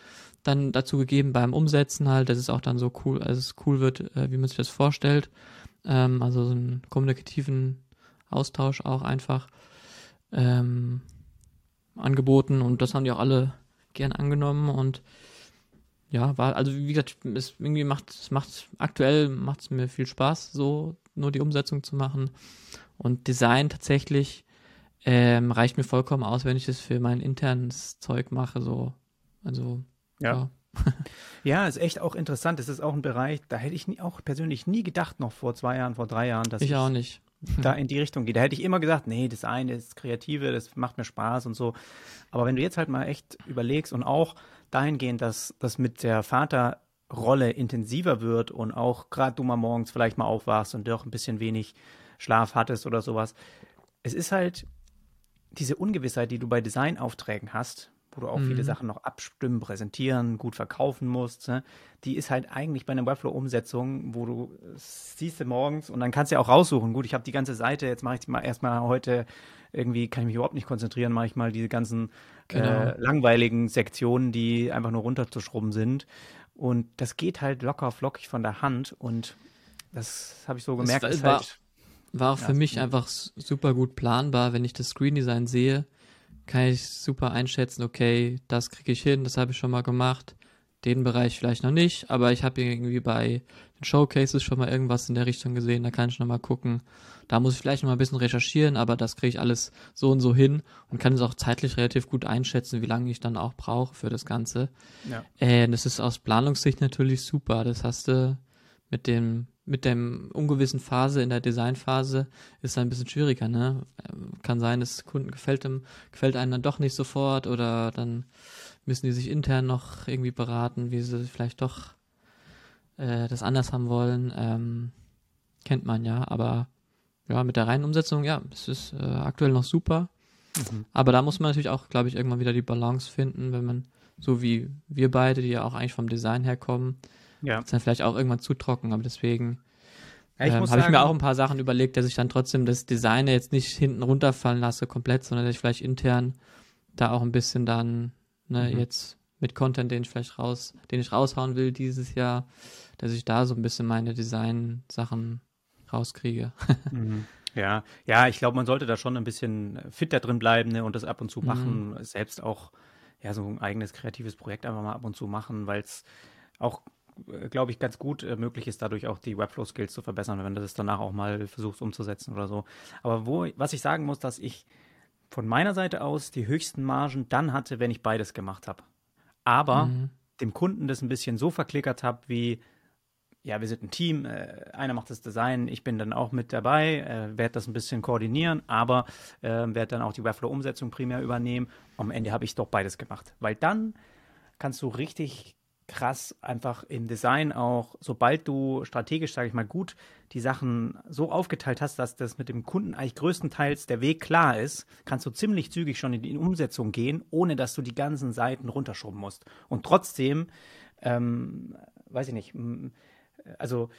dann dazu gegeben beim Umsetzen halt, dass es auch dann so cool, also es cool wird, äh, wie man sich das vorstellt. Ähm, also so einen kommunikativen Austausch auch einfach ähm, angeboten und das haben die auch alle gern angenommen und ja, war, also wie gesagt, es irgendwie macht, es macht, aktuell macht es mir viel Spaß, so nur die Umsetzung zu machen. Und Design tatsächlich ähm, reicht mir vollkommen aus, wenn ich das für mein internes Zeug mache, so. Also, ja. Ja, ja ist echt auch interessant. Es ist auch ein Bereich, da hätte ich nie, auch persönlich nie gedacht, noch vor zwei Jahren, vor drei Jahren, dass ich, ich auch nicht da in die Richtung geht. Da hätte ich immer gesagt, nee, das eine ist Kreative, das macht mir Spaß und so. Aber wenn du jetzt halt mal echt überlegst und auch dahingehend, dass das mit der Vaterrolle intensiver wird und auch gerade du mal morgens vielleicht mal aufwachst und doch ein bisschen wenig Schlaf hattest oder sowas. Es ist halt diese Ungewissheit, die du bei Designaufträgen hast, wo du auch mhm. viele Sachen noch abstimmen, präsentieren, gut verkaufen musst, ne? die ist halt eigentlich bei einer Webflow-Umsetzung, wo du siehst du morgens und dann kannst du ja auch raussuchen, gut, ich habe die ganze Seite, jetzt mache ich mal erstmal heute, irgendwie kann ich mich überhaupt nicht konzentrieren, mache ich mal diese ganzen genau. äh, langweiligen Sektionen, die einfach nur runterzuschrubben sind. Und das geht halt locker flockig von der Hand und das habe ich so gemerkt, es, ist halt war auch ja, für mich einfach super gut planbar. Wenn ich das Screen Design sehe, kann ich super einschätzen, okay, das kriege ich hin, das habe ich schon mal gemacht. Den Bereich vielleicht noch nicht, aber ich habe irgendwie bei den Showcases schon mal irgendwas in der Richtung gesehen, da kann ich noch mal gucken. Da muss ich vielleicht noch mal ein bisschen recherchieren, aber das kriege ich alles so und so hin und kann es auch zeitlich relativ gut einschätzen, wie lange ich dann auch brauche für das Ganze. Ja. Äh, das ist aus Planungssicht natürlich super. Das hast du mit dem mit dem ungewissen Phase in der Designphase ist es ein bisschen schwieriger, ne? Kann sein, dass Kunden gefällt dem, gefällt einem dann doch nicht sofort oder dann müssen die sich intern noch irgendwie beraten, wie sie vielleicht doch äh, das anders haben wollen. Ähm, kennt man ja, aber ja, mit der reinen Umsetzung, ja, es ist äh, aktuell noch super. Mhm. Aber da muss man natürlich auch, glaube ich, irgendwann wieder die Balance finden, wenn man, so wie wir beide, die ja auch eigentlich vom Design herkommen, ja. Ist dann vielleicht auch irgendwann zu trocken, aber deswegen ja, ähm, habe ich mir auch ein paar Sachen überlegt, dass ich dann trotzdem das Design jetzt nicht hinten runterfallen lasse komplett, sondern dass ich vielleicht intern da auch ein bisschen dann ne, mhm. jetzt mit Content, den ich vielleicht raus, den ich raushauen will dieses Jahr, dass ich da so ein bisschen meine Design-Sachen rauskriege. mhm. Ja, ja, ich glaube, man sollte da schon ein bisschen fit da drin bleiben ne, und das ab und zu machen, mhm. selbst auch ja so ein eigenes kreatives Projekt einfach mal ab und zu machen, weil es auch glaube ich, ganz gut äh, möglich ist, dadurch auch die Webflow-Skills zu verbessern, wenn du das danach auch mal versuchst umzusetzen oder so. Aber wo, was ich sagen muss, dass ich von meiner Seite aus die höchsten Margen dann hatte, wenn ich beides gemacht habe. Aber mhm. dem Kunden das ein bisschen so verklickert habe, wie, ja, wir sind ein Team, äh, einer macht das Design, ich bin dann auch mit dabei, äh, werde das ein bisschen koordinieren, aber äh, werde dann auch die Webflow-Umsetzung primär übernehmen. Am Ende habe ich doch beides gemacht. Weil dann kannst du richtig krass einfach im Design auch, sobald du strategisch, sage ich mal, gut die Sachen so aufgeteilt hast, dass das mit dem Kunden eigentlich größtenteils der Weg klar ist, kannst du ziemlich zügig schon in die Umsetzung gehen, ohne dass du die ganzen Seiten runterschrubben musst. Und trotzdem, ähm, weiß ich nicht, also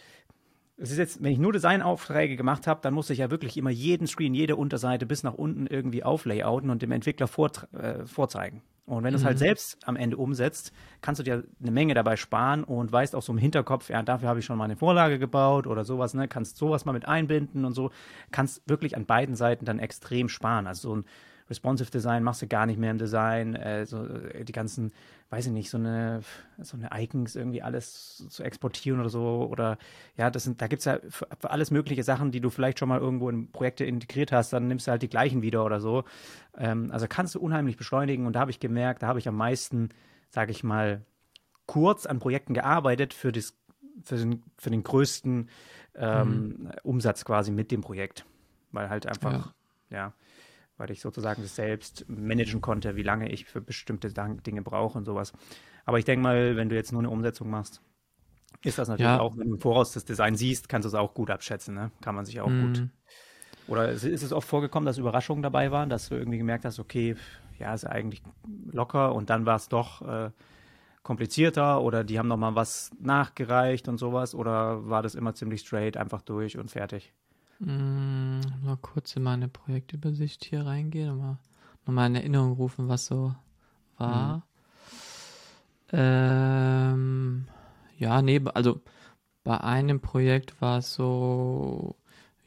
es ist jetzt, wenn ich nur Designaufträge gemacht habe, dann muss ich ja wirklich immer jeden Screen, jede Unterseite bis nach unten irgendwie auflayouten und dem Entwickler äh, vorzeigen. Und wenn du es halt mhm. selbst am Ende umsetzt, kannst du dir eine Menge dabei sparen und weißt auch so im Hinterkopf, ja, dafür habe ich schon mal eine Vorlage gebaut oder sowas, ne? Kannst sowas mal mit einbinden und so. Kannst wirklich an beiden Seiten dann extrem sparen. Also so ein Responsive Design machst du gar nicht mehr im Design. Äh, so, äh, die ganzen, weiß ich nicht, so eine, so eine Icons irgendwie alles zu exportieren oder so. Oder ja, das sind, da gibt es ja für, für, alles mögliche Sachen, die du vielleicht schon mal irgendwo in Projekte integriert hast, dann nimmst du halt die gleichen wieder oder so. Ähm, also kannst du unheimlich beschleunigen und da habe ich gemerkt, da habe ich am meisten, sage ich mal, kurz an Projekten gearbeitet für, das, für, den, für den größten ähm, mhm. Umsatz quasi mit dem Projekt. Weil halt einfach, ja, ja weil ich sozusagen selbst managen konnte, wie lange ich für bestimmte Dinge brauche und sowas. Aber ich denke mal, wenn du jetzt nur eine Umsetzung machst, ist das natürlich ja. auch, wenn du im Voraus das Design siehst, kannst du es auch gut abschätzen, ne? Kann man sich auch mm. gut. Oder ist, ist es oft vorgekommen, dass Überraschungen dabei waren, dass du irgendwie gemerkt hast, okay, ja, ist eigentlich locker und dann war es doch äh, komplizierter oder die haben nochmal was nachgereicht und sowas oder war das immer ziemlich straight, einfach durch und fertig? Mm, mal kurz in meine Projektübersicht hier reingehen und mal nochmal in Erinnerung rufen, was so war. Mhm. Ähm, ja, nee, also bei einem Projekt war es so,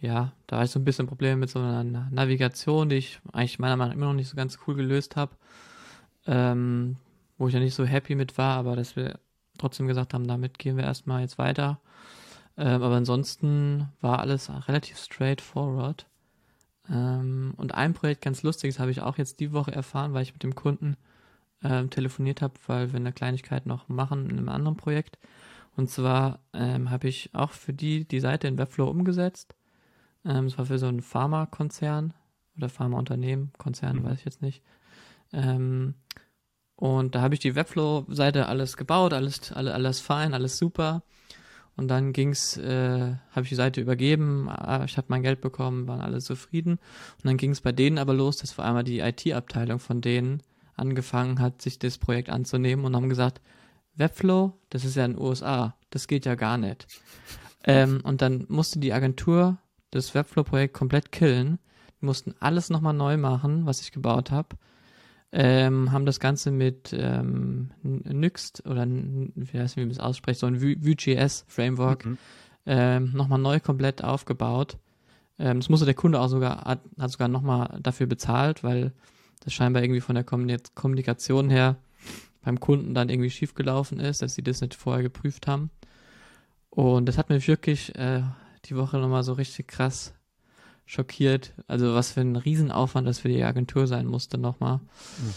ja, da war ich so ein bisschen Probleme mit so einer Navigation, die ich eigentlich meiner Meinung nach immer noch nicht so ganz cool gelöst habe. Ähm, wo ich ja nicht so happy mit war, aber dass wir trotzdem gesagt haben, damit gehen wir erstmal jetzt weiter. Ähm, aber ansonsten war alles relativ straightforward. Ähm, und ein Projekt ganz lustiges habe ich auch jetzt die Woche erfahren, weil ich mit dem Kunden ähm, telefoniert habe, weil wir eine Kleinigkeit noch machen in einem anderen Projekt. Und zwar ähm, habe ich auch für die die Seite in Webflow umgesetzt. Ähm, es war für so ein Pharmakonzern oder Pharmaunternehmen, Konzern, mhm. weiß ich jetzt nicht. Ähm, und da habe ich die Webflow-Seite alles gebaut, alles, alles, alles fein, alles super. Und dann ging's, äh, habe ich die Seite übergeben, äh, ich habe mein Geld bekommen, waren alle zufrieden. Und dann ging es bei denen aber los, dass vor allem die IT-Abteilung von denen angefangen hat, sich das Projekt anzunehmen und haben gesagt, Webflow, das ist ja in den USA, das geht ja gar nicht. Ähm, und dann musste die Agentur das Webflow-Projekt komplett killen. Die mussten alles nochmal neu machen, was ich gebaut habe ähm, haben das Ganze mit ähm, Nuxt oder wie heißt wie man es ausspricht, so ein Vue.js Framework mhm. ähm, nochmal neu komplett aufgebaut. Ähm, das musste der Kunde auch sogar, hat, hat sogar nochmal dafür bezahlt, weil das scheinbar irgendwie von der Kommunikation her beim Kunden dann irgendwie schiefgelaufen ist, dass sie das nicht vorher geprüft haben. Und das hat mich wirklich äh, die Woche nochmal so richtig krass schockiert. Also was für ein Riesenaufwand das für die Agentur sein musste nochmal.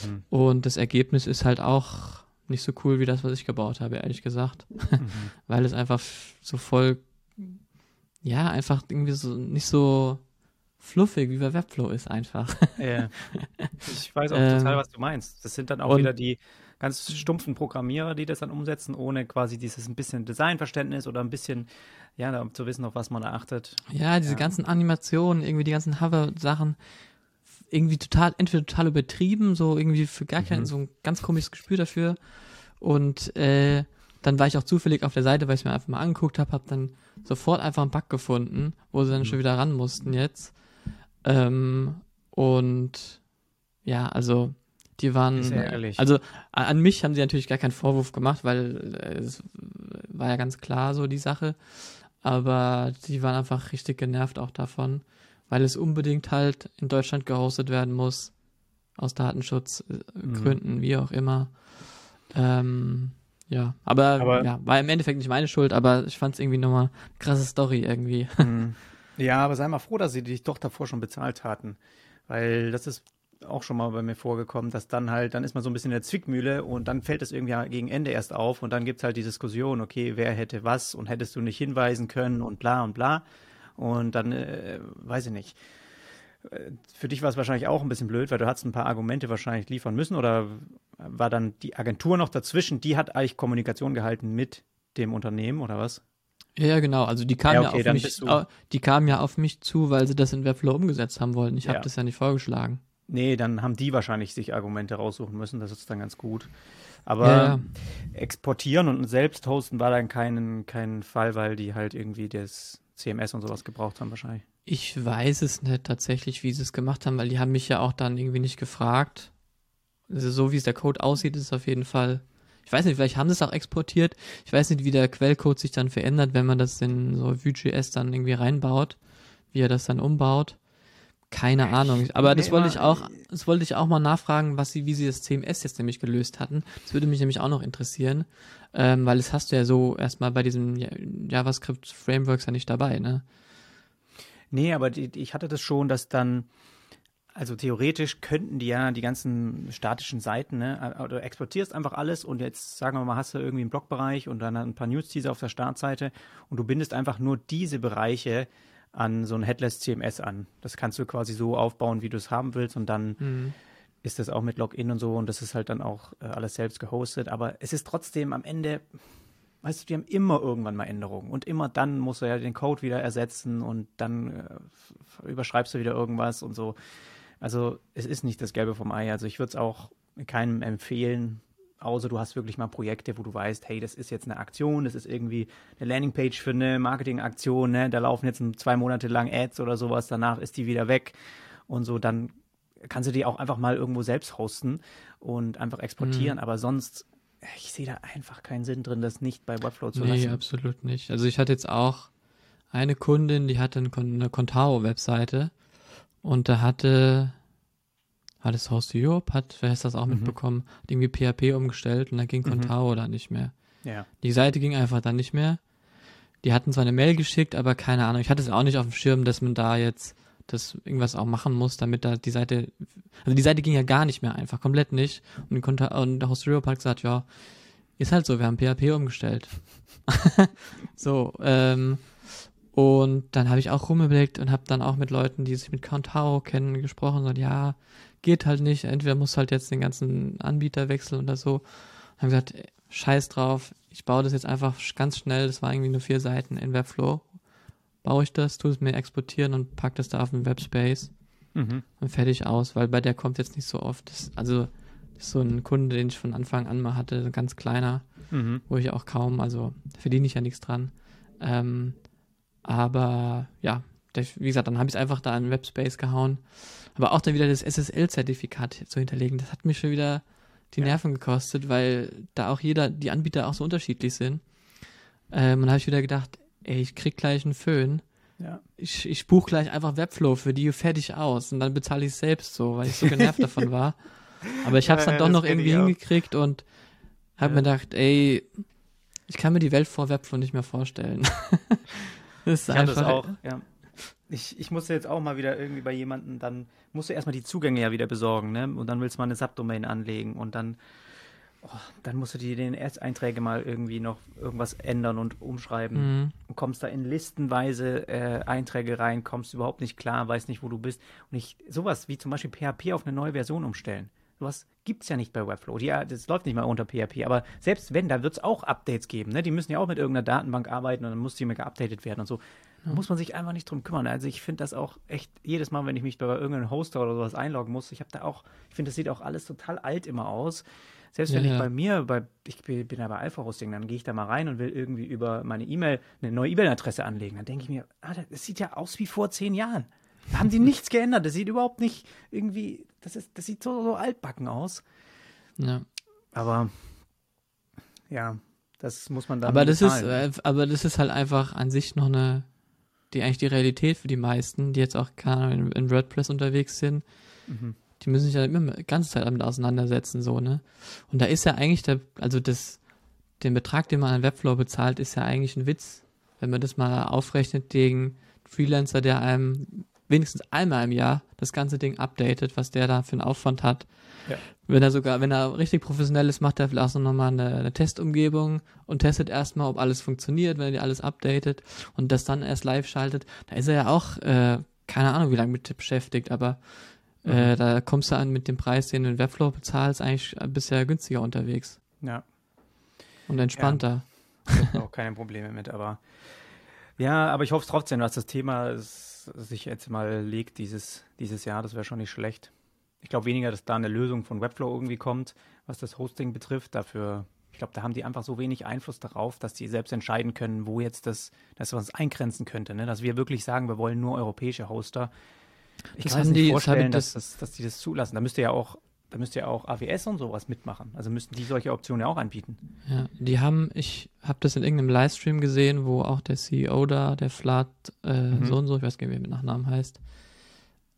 Mhm. Und das Ergebnis ist halt auch nicht so cool wie das, was ich gebaut habe, ehrlich gesagt. Mhm. Weil es einfach so voll, ja, einfach irgendwie so nicht so fluffig wie bei Webflow ist einfach. Ja. Ich weiß auch total, ähm. was du meinst. Das sind dann auch wieder die ganz stumpfen Programmierer, die das dann umsetzen, ohne quasi dieses ein bisschen Designverständnis oder ein bisschen, ja, um zu wissen, auf was man da achtet. Ja, diese ja. ganzen Animationen, irgendwie die ganzen Hover-Sachen, irgendwie total, entweder total übertrieben, so irgendwie für gar kein, mhm. so ein ganz komisches Gespür dafür. Und äh, dann war ich auch zufällig auf der Seite, weil ich es mir einfach mal angeguckt habe, habe dann sofort einfach einen Bug gefunden, wo sie dann mhm. schon wieder ran mussten jetzt. Ähm, und ja, also die waren, also an mich haben sie natürlich gar keinen Vorwurf gemacht, weil äh, es war ja ganz klar so die Sache. Aber die waren einfach richtig genervt auch davon, weil es unbedingt halt in Deutschland gehostet werden muss, aus Datenschutzgründen, mhm. wie auch immer. Ähm, ja, aber, aber, ja, war im Endeffekt nicht meine Schuld, aber ich fand es irgendwie nochmal eine krasse Story irgendwie. Mhm. Ja, aber sei mal froh, dass sie dich doch davor schon bezahlt hatten. Weil das ist auch schon mal bei mir vorgekommen, dass dann halt, dann ist man so ein bisschen in der Zwickmühle und dann fällt es irgendwie gegen Ende erst auf und dann gibt es halt die Diskussion, okay, wer hätte was und hättest du nicht hinweisen können und bla und bla. Und dann, äh, weiß ich nicht. Äh, für dich war es wahrscheinlich auch ein bisschen blöd, weil du hattest ein paar Argumente wahrscheinlich liefern müssen oder war dann die Agentur noch dazwischen, die hat eigentlich Kommunikation gehalten mit dem Unternehmen oder was? Ja, genau. Also die kam ja, okay, ja auf mich, die ja auf mich zu, weil sie das in Webflow umgesetzt haben wollten. Ich ja. habe das ja nicht vorgeschlagen. Nee, dann haben die wahrscheinlich sich Argumente raussuchen müssen. Das ist dann ganz gut. Aber ja. exportieren und selbst hosten war dann kein, kein Fall, weil die halt irgendwie das CMS und sowas gebraucht haben wahrscheinlich. Ich weiß es nicht tatsächlich, wie sie es gemacht haben, weil die haben mich ja auch dann irgendwie nicht gefragt. Also so wie es der Code aussieht, ist es auf jeden Fall. Ich weiß nicht, vielleicht haben sie es auch exportiert. Ich weiß nicht, wie der Quellcode sich dann verändert, wenn man das in so Vue.js dann irgendwie reinbaut, wie er das dann umbaut. Keine Ahnung. Aber das wollte ich auch, das wollte ich auch mal nachfragen, was sie, wie sie das CMS jetzt nämlich gelöst hatten. Das würde mich nämlich auch noch interessieren, ähm, weil das hast du ja so erstmal bei diesem JavaScript Frameworks ja nicht dabei, ne? Nee, aber die, ich hatte das schon, dass dann, also theoretisch könnten die ja die ganzen statischen Seiten, ne, äh, du exportierst einfach alles und jetzt sagen wir mal, hast du irgendwie einen Blogbereich und dann ein paar News-Teaser auf der Startseite und du bindest einfach nur diese Bereiche an so ein Headless CMS an. Das kannst du quasi so aufbauen, wie du es haben willst und dann mhm. ist das auch mit Login und so und das ist halt dann auch äh, alles selbst gehostet. Aber es ist trotzdem am Ende, weißt du, die haben immer irgendwann mal Änderungen und immer dann musst du ja den Code wieder ersetzen und dann äh, überschreibst du wieder irgendwas und so. Also es ist nicht das Gelbe vom Ei. Also ich würde es auch keinem empfehlen, außer du hast wirklich mal Projekte, wo du weißt, hey, das ist jetzt eine Aktion, das ist irgendwie eine Landingpage für eine Marketingaktion, ne? da laufen jetzt zwei Monate lang Ads oder sowas, danach ist die wieder weg und so, dann kannst du die auch einfach mal irgendwo selbst hosten und einfach exportieren, mhm. aber sonst, ich sehe da einfach keinen Sinn drin, das nicht bei Webflow zu nee, lassen. Nee, absolut nicht. Also ich hatte jetzt auch eine Kundin, die hatte eine Contao-Webseite und da hatte war das Haus Europe, hat, wer ist das auch mhm. mitbekommen, hat irgendwie PHP umgestellt und dann ging Contao mhm. dann nicht mehr. Ja. Die Seite ging einfach dann nicht mehr. Die hatten zwar eine Mail geschickt, aber keine Ahnung. Ich hatte es auch nicht auf dem Schirm, dass man da jetzt das irgendwas auch machen muss, damit da die Seite, also die Seite ging ja gar nicht mehr einfach, komplett nicht. Und, Conta und der Host Europe hat gesagt, ja, ist halt so, wir haben PHP umgestellt. so, ähm, und dann habe ich auch rumgeblickt und habe dann auch mit Leuten, die sich mit Contao kennen, gesprochen und ja, geht halt nicht. Entweder muss halt jetzt den ganzen Anbieter wechseln oder so. Und haben gesagt, scheiß drauf, ich baue das jetzt einfach ganz schnell. Das war irgendwie nur vier Seiten in Webflow. Baue ich das, tue es mir exportieren und pack das da auf den Webspace mhm. und fertig aus, weil bei der kommt jetzt nicht so oft. Das, also das ist so ein Kunde, den ich von Anfang an mal hatte, ein ganz kleiner, mhm. wo ich auch kaum, also da verdiene ich ja nichts dran. Ähm, aber ja, wie gesagt, dann habe ich es einfach da in Webspace gehauen aber auch dann wieder das SSL-Zertifikat zu hinterlegen, das hat mich schon wieder die Nerven gekostet, weil da auch jeder, die Anbieter auch so unterschiedlich sind. Ähm, und habe ich wieder gedacht, ey, ich krieg gleich einen Föhn, ja. ich, ich buche gleich einfach Webflow für die fertig aus und dann bezahle ich es selbst so, weil ich so genervt davon war. Aber ich habe es dann ja, doch noch irgendwie hingekriegt und habe mir gedacht, ey, ich kann mir die Welt vor Webflow nicht mehr vorstellen. das ist ich einfach, das auch, ja. Ich, ich musste jetzt auch mal wieder irgendwie bei jemandem, dann musst du erstmal die Zugänge ja wieder besorgen, ne? Und dann willst du mal eine Subdomain anlegen und dann, oh, dann musst du die DNS-Einträge mal irgendwie noch irgendwas ändern und umschreiben. Mhm. Und kommst da in listenweise äh, Einträge rein, kommst überhaupt nicht klar, weißt nicht, wo du bist. Und ich, sowas wie zum Beispiel PHP auf eine neue Version umstellen. Sowas gibt es ja nicht bei Webflow. Die, das läuft nicht mal unter PHP. Aber selbst wenn, da wird es auch Updates geben. Ne? Die müssen ja auch mit irgendeiner Datenbank arbeiten und dann muss die immer geupdatet werden und so. Da muss man sich einfach nicht drum kümmern. Also ich finde das auch echt jedes Mal, wenn ich mich bei irgendeinem Hoster oder sowas einloggen muss, ich habe da auch, ich finde, das sieht auch alles total alt immer aus. Selbst wenn ja, ich bei mir, bei, ich bin ja bei Alpha Hosting, dann gehe ich da mal rein und will irgendwie über meine E-Mail eine neue E-Mail-Adresse anlegen. Dann denke ich mir, ah, das sieht ja aus wie vor zehn Jahren. Da haben die nichts geändert. Das sieht überhaupt nicht irgendwie, das, ist, das sieht so, so altbacken aus. Ja. Aber ja, das muss man dann. Aber das ist, äh, aber das ist halt einfach an sich noch eine, die eigentlich die Realität für die meisten, die jetzt auch keine in, in WordPress unterwegs sind. Mhm. Die müssen sich ja immer die ganze Zeit damit auseinandersetzen, so, ne? Und da ist ja eigentlich der, also das, den Betrag, den man an Webflow bezahlt, ist ja eigentlich ein Witz. Wenn man das mal aufrechnet gegen Freelancer, der einem wenigstens einmal im Jahr das ganze Ding updatet, was der da für einen Aufwand hat. Ja. Wenn er sogar, wenn er richtig professionell ist, macht er vielleicht auch nochmal eine, eine Testumgebung und testet erstmal, ob alles funktioniert, wenn er die alles updatet und das dann erst live schaltet. Da ist er ja auch, äh, keine Ahnung, wie lange mit beschäftigt, aber äh, mhm. da kommst du an mit dem Preis, den du in Webflow bezahlst, eigentlich bisher günstiger unterwegs. Ja. Und entspannter. Ja. auch keine Probleme mit, aber ja, aber ich hoffe trotzdem, dass das Thema ist sich jetzt mal legt dieses, dieses Jahr, das wäre schon nicht schlecht. Ich glaube weniger, dass da eine Lösung von Webflow irgendwie kommt, was das Hosting betrifft. Dafür, ich glaube, da haben die einfach so wenig Einfluss darauf, dass die selbst entscheiden können, wo jetzt das, das was eingrenzen könnte. Ne? Dass wir wirklich sagen, wir wollen nur europäische Hoster. Ich das kann mir nicht vorstellen, das, dass, dass, dass die das zulassen. Da müsste ja auch da müsste ja auch AWS und sowas mitmachen. Also müssten die solche Optionen ja auch anbieten. Ja, die haben, ich habe das in irgendeinem Livestream gesehen, wo auch der CEO da, der Flat, äh, mhm. so und so, ich weiß gar nicht, wie er mit Nachnamen heißt,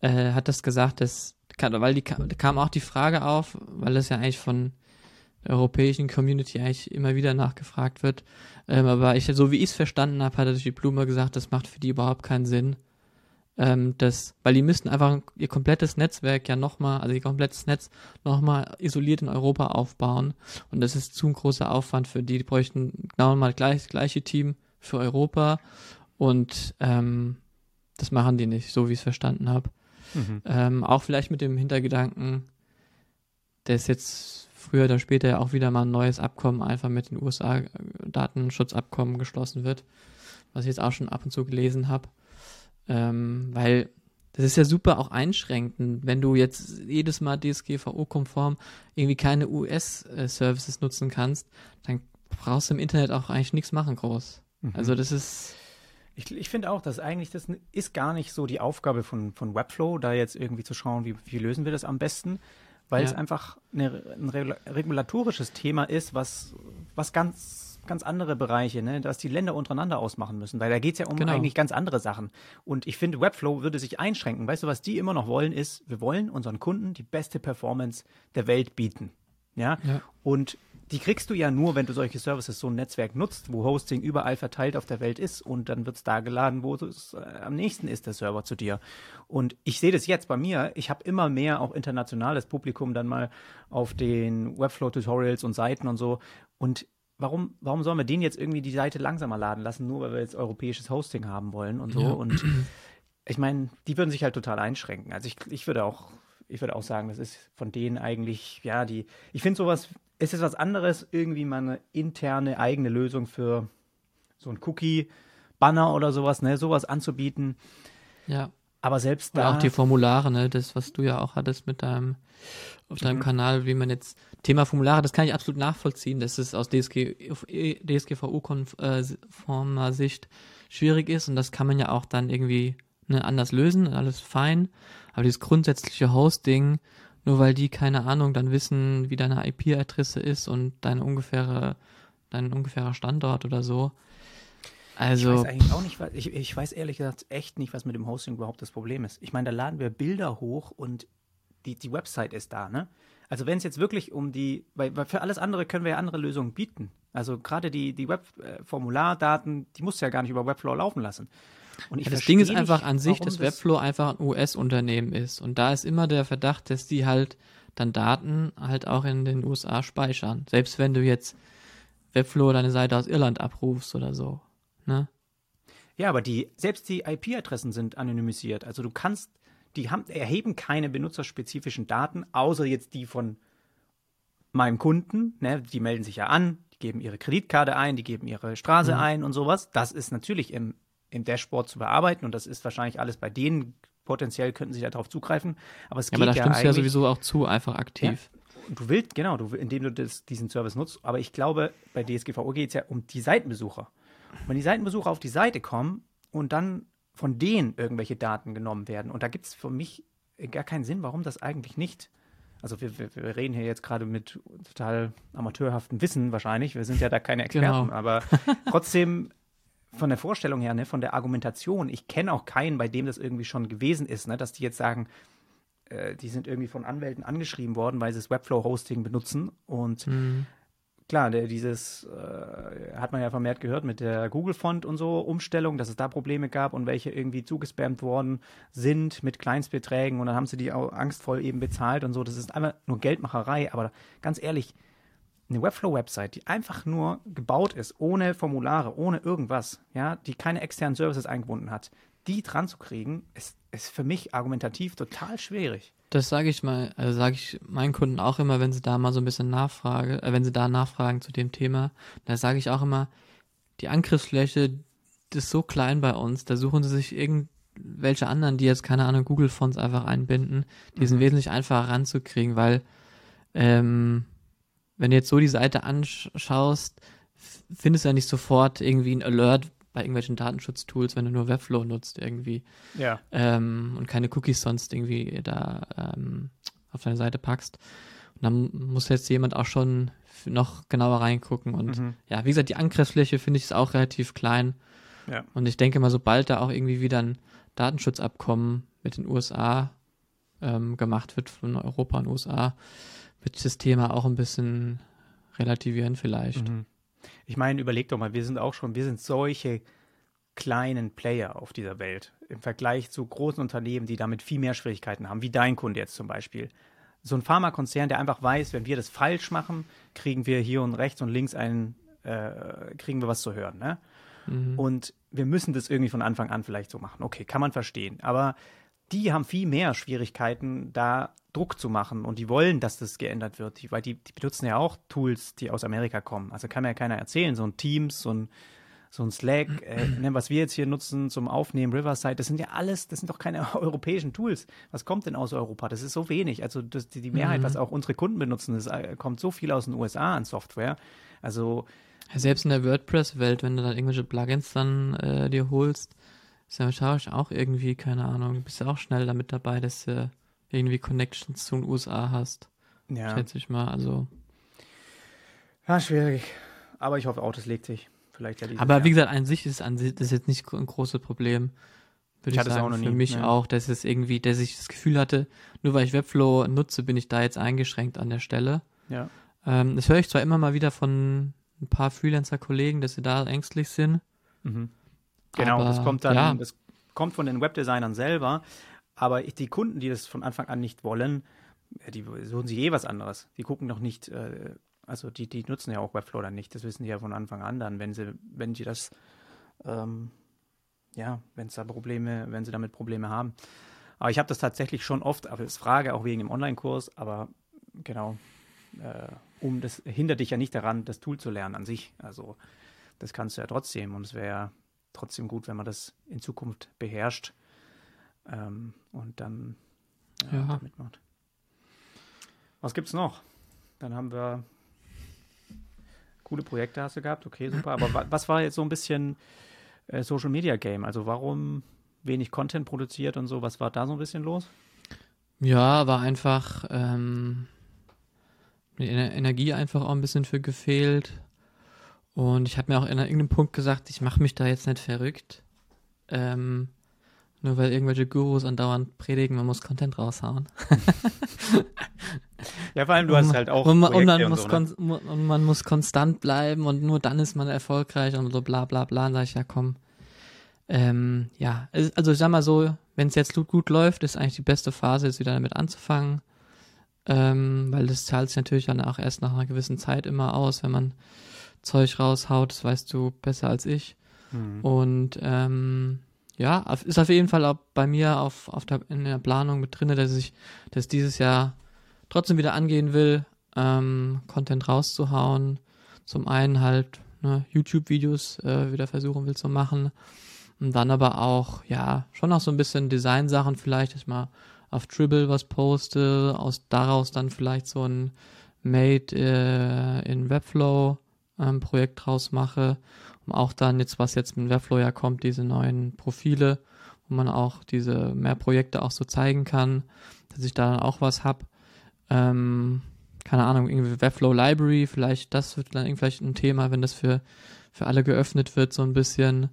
äh, hat das gesagt, dass, weil die da kam auch die Frage auf, weil das ja eigentlich von der europäischen Community eigentlich immer wieder nachgefragt wird. Ähm, aber ich, so wie ich es verstanden habe, hat er durch die Blume gesagt, das macht für die überhaupt keinen Sinn ähm, das, weil die müssten einfach ihr komplettes Netzwerk ja nochmal, also ihr komplettes Netz nochmal isoliert in Europa aufbauen. Und das ist zu ein großer Aufwand für die. Die bräuchten genau mal gleich, das gleiche Team für Europa. Und ähm, das machen die nicht, so wie ich es verstanden habe. Mhm. Ähm, auch vielleicht mit dem Hintergedanken, dass jetzt früher oder später ja auch wieder mal ein neues Abkommen einfach mit den USA Datenschutzabkommen geschlossen wird, was ich jetzt auch schon ab und zu gelesen habe. Ähm, weil das ist ja super auch einschränkend, wenn du jetzt jedes Mal DSGVO-konform irgendwie keine US-Services nutzen kannst, dann brauchst du im Internet auch eigentlich nichts machen groß. Mhm. Also das ist. Ich, ich finde auch, dass eigentlich das ist gar nicht so die Aufgabe von, von Webflow, da jetzt irgendwie zu schauen, wie, wie lösen wir das am besten, weil ja. es einfach eine, ein regulatorisches Thema ist, was, was ganz ganz andere Bereiche, ne, dass die Länder untereinander ausmachen müssen, weil da geht es ja um genau. eigentlich ganz andere Sachen. Und ich finde, Webflow würde sich einschränken. Weißt du, was die immer noch wollen, ist, wir wollen unseren Kunden die beste Performance der Welt bieten. Ja. ja. Und die kriegst du ja nur, wenn du solche Services, so ein Netzwerk nutzt, wo Hosting überall verteilt auf der Welt ist und dann wird es da geladen, wo es äh, am nächsten ist, der Server zu dir. Und ich sehe das jetzt bei mir, ich habe immer mehr auch internationales Publikum dann mal auf den Webflow-Tutorials und Seiten und so. Und warum, warum sollen wir den jetzt irgendwie die Seite langsamer laden lassen, nur weil wir jetzt europäisches Hosting haben wollen und so. Ja. Und ich meine, die würden sich halt total einschränken. Also ich, ich würde auch, ich würde auch sagen, das ist von denen eigentlich, ja, die, ich finde sowas, es ist was anderes, irgendwie mal eine interne eigene Lösung für so ein Cookie-Banner oder sowas, ne, sowas anzubieten. Ja. Aber selbst da. Oder auch die Formulare, ne, das, was du ja auch hattest mit deinem, auf deinem mhm. Kanal, wie man jetzt, Thema Formulare, das kann ich absolut nachvollziehen, dass es aus DSG, DSGVO-konformer Sicht schwierig ist und das kann man ja auch dann irgendwie ne, anders lösen, alles fein. Aber dieses grundsätzliche Hosting, nur weil die, keine Ahnung, dann wissen, wie deine IP-Adresse ist und dein ungefähre, dein ungefährer Standort oder so, Also. Ich weiß eigentlich auch nicht, was, ich, ich weiß ehrlich gesagt echt nicht, was mit dem Hosting überhaupt das Problem ist. Ich meine, da laden wir Bilder hoch und die, die Website ist da, ne? Also wenn es jetzt wirklich um die, weil, weil für alles andere können wir ja andere Lösungen bieten. Also gerade die, die Web-Formulardaten, die musst du ja gar nicht über Webflow laufen lassen. Und ja, das Ding ist einfach an sich, dass Webflow einfach ein US-Unternehmen ist. Und da ist immer der Verdacht, dass die halt dann Daten halt auch in den USA speichern. Selbst wenn du jetzt Webflow deine Seite aus Irland abrufst oder so. Ne? Ja, aber die, selbst die IP-Adressen sind anonymisiert. Also du kannst, die haben, erheben keine benutzerspezifischen Daten, außer jetzt die von meinem Kunden. Ne? Die melden sich ja an, die geben ihre Kreditkarte ein, die geben ihre Straße mhm. ein und sowas. Das ist natürlich im, im Dashboard zu bearbeiten und das ist wahrscheinlich alles bei denen. Potenziell könnten sie darauf zugreifen. Aber es ja, geht aber da ja stimmst du ja sowieso auch zu, einfach aktiv. Ja, du willst, genau, du, indem du das, diesen Service nutzt. Aber ich glaube, bei DSGVO geht es ja um die Seitenbesucher. Wenn die Seitenbesucher auf die Seite kommen und dann von denen irgendwelche Daten genommen werden, und da gibt es für mich gar keinen Sinn, warum das eigentlich nicht. Also wir, wir, wir reden hier jetzt gerade mit total amateurhaftem Wissen wahrscheinlich. Wir sind ja da keine Experten, genau. aber trotzdem von der Vorstellung her, ne, von der Argumentation, ich kenne auch keinen, bei dem das irgendwie schon gewesen ist, ne, dass die jetzt sagen, äh, die sind irgendwie von Anwälten angeschrieben worden, weil sie das Webflow-Hosting benutzen und mhm klar, der, dieses äh, hat man ja vermehrt gehört mit der Google-Font und so Umstellung, dass es da Probleme gab und welche irgendwie zugespammt worden sind mit Kleinstbeträgen und dann haben sie die auch angstvoll eben bezahlt und so. Das ist einfach nur Geldmacherei, aber ganz ehrlich, eine Webflow-Website, die einfach nur gebaut ist, ohne Formulare, ohne irgendwas, ja, die keine externen Services eingebunden hat, die dran zu kriegen, ist, ist für mich argumentativ total schwierig. Das sage ich mal, also sage ich meinen Kunden auch immer, wenn sie da mal so ein bisschen nachfragen, äh, wenn sie da nachfragen zu dem Thema, da sage ich auch immer, die Angriffsfläche ist so klein bei uns, da suchen sie sich irgendwelche anderen, die jetzt keine Ahnung Google Fonts einfach einbinden, die mhm. sind wesentlich einfacher ranzukriegen, weil ähm, wenn du jetzt so die Seite anschaust, findest du ja nicht sofort irgendwie ein Alert, bei irgendwelchen Datenschutztools, wenn du nur Webflow nutzt irgendwie. Ja. Ähm, und keine Cookies sonst irgendwie da ähm, auf deine Seite packst. Und dann muss jetzt jemand auch schon noch genauer reingucken. Und mhm. ja, wie gesagt, die Angriffsfläche finde ich ist auch relativ klein. Ja. Und ich denke mal, sobald da auch irgendwie wieder ein Datenschutzabkommen mit den USA ähm, gemacht wird von Europa und USA, wird das Thema auch ein bisschen relativieren vielleicht. Mhm. Ich meine, überleg doch mal, wir sind auch schon, wir sind solche kleinen Player auf dieser Welt im Vergleich zu großen Unternehmen, die damit viel mehr Schwierigkeiten haben, wie dein Kunde jetzt zum Beispiel. So ein Pharmakonzern, der einfach weiß, wenn wir das falsch machen, kriegen wir hier und rechts und links einen, äh, kriegen wir was zu hören. Ne? Mhm. Und wir müssen das irgendwie von Anfang an vielleicht so machen. Okay, kann man verstehen. Aber die haben viel mehr Schwierigkeiten, da Druck zu machen und die wollen, dass das geändert wird, die, weil die, die, benutzen ja auch Tools, die aus Amerika kommen. Also kann mir ja keiner erzählen, so ein Teams, so ein, so ein Slack, äh, ne, was wir jetzt hier nutzen zum Aufnehmen, Riverside, das sind ja alles, das sind doch keine europäischen Tools. Was kommt denn aus Europa? Das ist so wenig. Also das, die, die Mehrheit, mhm. was auch unsere Kunden benutzen, das äh, kommt so viel aus den USA an Software. Also selbst in der WordPress-Welt, wenn du dann irgendwelche Plugins dann äh, dir holst, ist ja wahrscheinlich auch irgendwie, keine Ahnung, bist ja auch schnell damit dabei, dass du irgendwie Connections zu den USA hast. Ja. Schätze ich mal, also. Ja, schwierig. Aber ich hoffe auch, das legt sich. Vielleicht ja Aber Jahr. wie gesagt, an sich ist an sich das ist jetzt nicht ein großes Problem. Würde ich, ich sagen, für nie, mich ne? auch, dass es irgendwie, dass ich das Gefühl hatte, nur weil ich Webflow nutze, bin ich da jetzt eingeschränkt an der Stelle. Ja. Ähm, das höre ich zwar immer mal wieder von ein paar Freelancer-Kollegen, dass sie da ängstlich sind. Mhm. Genau, aber, das kommt dann, ja. das kommt von den Webdesignern selber. Aber die Kunden, die das von Anfang an nicht wollen, die suchen sich eh was anderes. Die gucken doch nicht, äh, also die, die nutzen ja auch Webflow dann nicht. Das wissen die ja von Anfang an dann, wenn sie, wenn sie das, ähm, ja, wenn es da Probleme, wenn sie damit Probleme haben. Aber ich habe das tatsächlich schon oft, aber das frage auch wegen dem Online-Kurs, aber genau, äh, um das hindert dich ja nicht daran, das Tool zu lernen an sich. Also das kannst du ja trotzdem und es wäre trotzdem gut, wenn man das in Zukunft beherrscht ähm, und dann ja, ja. mitmacht. Was gibt's noch? Dann haben wir coole Projekte hast du gehabt, okay, super. Aber was war jetzt so ein bisschen äh, Social Media Game? Also warum wenig Content produziert und so? Was war da so ein bisschen los? Ja, war einfach ähm, die Energie einfach auch ein bisschen für gefehlt. Und ich habe mir auch in irgendeinem Punkt gesagt, ich mache mich da jetzt nicht verrückt. Ähm, nur weil irgendwelche Gurus andauernd predigen, man muss Content raushauen. ja, vor allem du hast halt auch. Und man, und man, und muss, so, ne? und man muss konstant bleiben und nur dann ist man erfolgreich und so bla bla bla. Und sag ich, ja komm. Ähm, ja, also ich sag mal so, wenn es jetzt gut läuft, ist eigentlich die beste Phase, jetzt wieder damit anzufangen. Ähm, weil das zahlt sich natürlich dann auch erst nach einer gewissen Zeit immer aus, wenn man Zeug raushaut, das weißt du besser als ich. Mhm. Und ähm, ja, ist auf jeden Fall auch bei mir auf, auf der, in der Planung mit drin, dass ich das dieses Jahr trotzdem wieder angehen will, ähm, Content rauszuhauen. Zum einen halt ne, YouTube-Videos äh, wieder versuchen will zu machen. Und dann aber auch, ja, schon noch so ein bisschen Design-Sachen vielleicht, dass ich mal auf Dribble was poste, aus daraus dann vielleicht so ein Made äh, in Webflow ähm, Projekt draus mache auch dann jetzt, was jetzt mit Webflow ja kommt, diese neuen Profile, wo man auch diese mehr Projekte auch so zeigen kann, dass ich da dann auch was habe. Ähm, keine Ahnung, irgendwie Webflow Library, vielleicht, das wird dann vielleicht ein Thema, wenn das für, für alle geöffnet wird, so ein bisschen.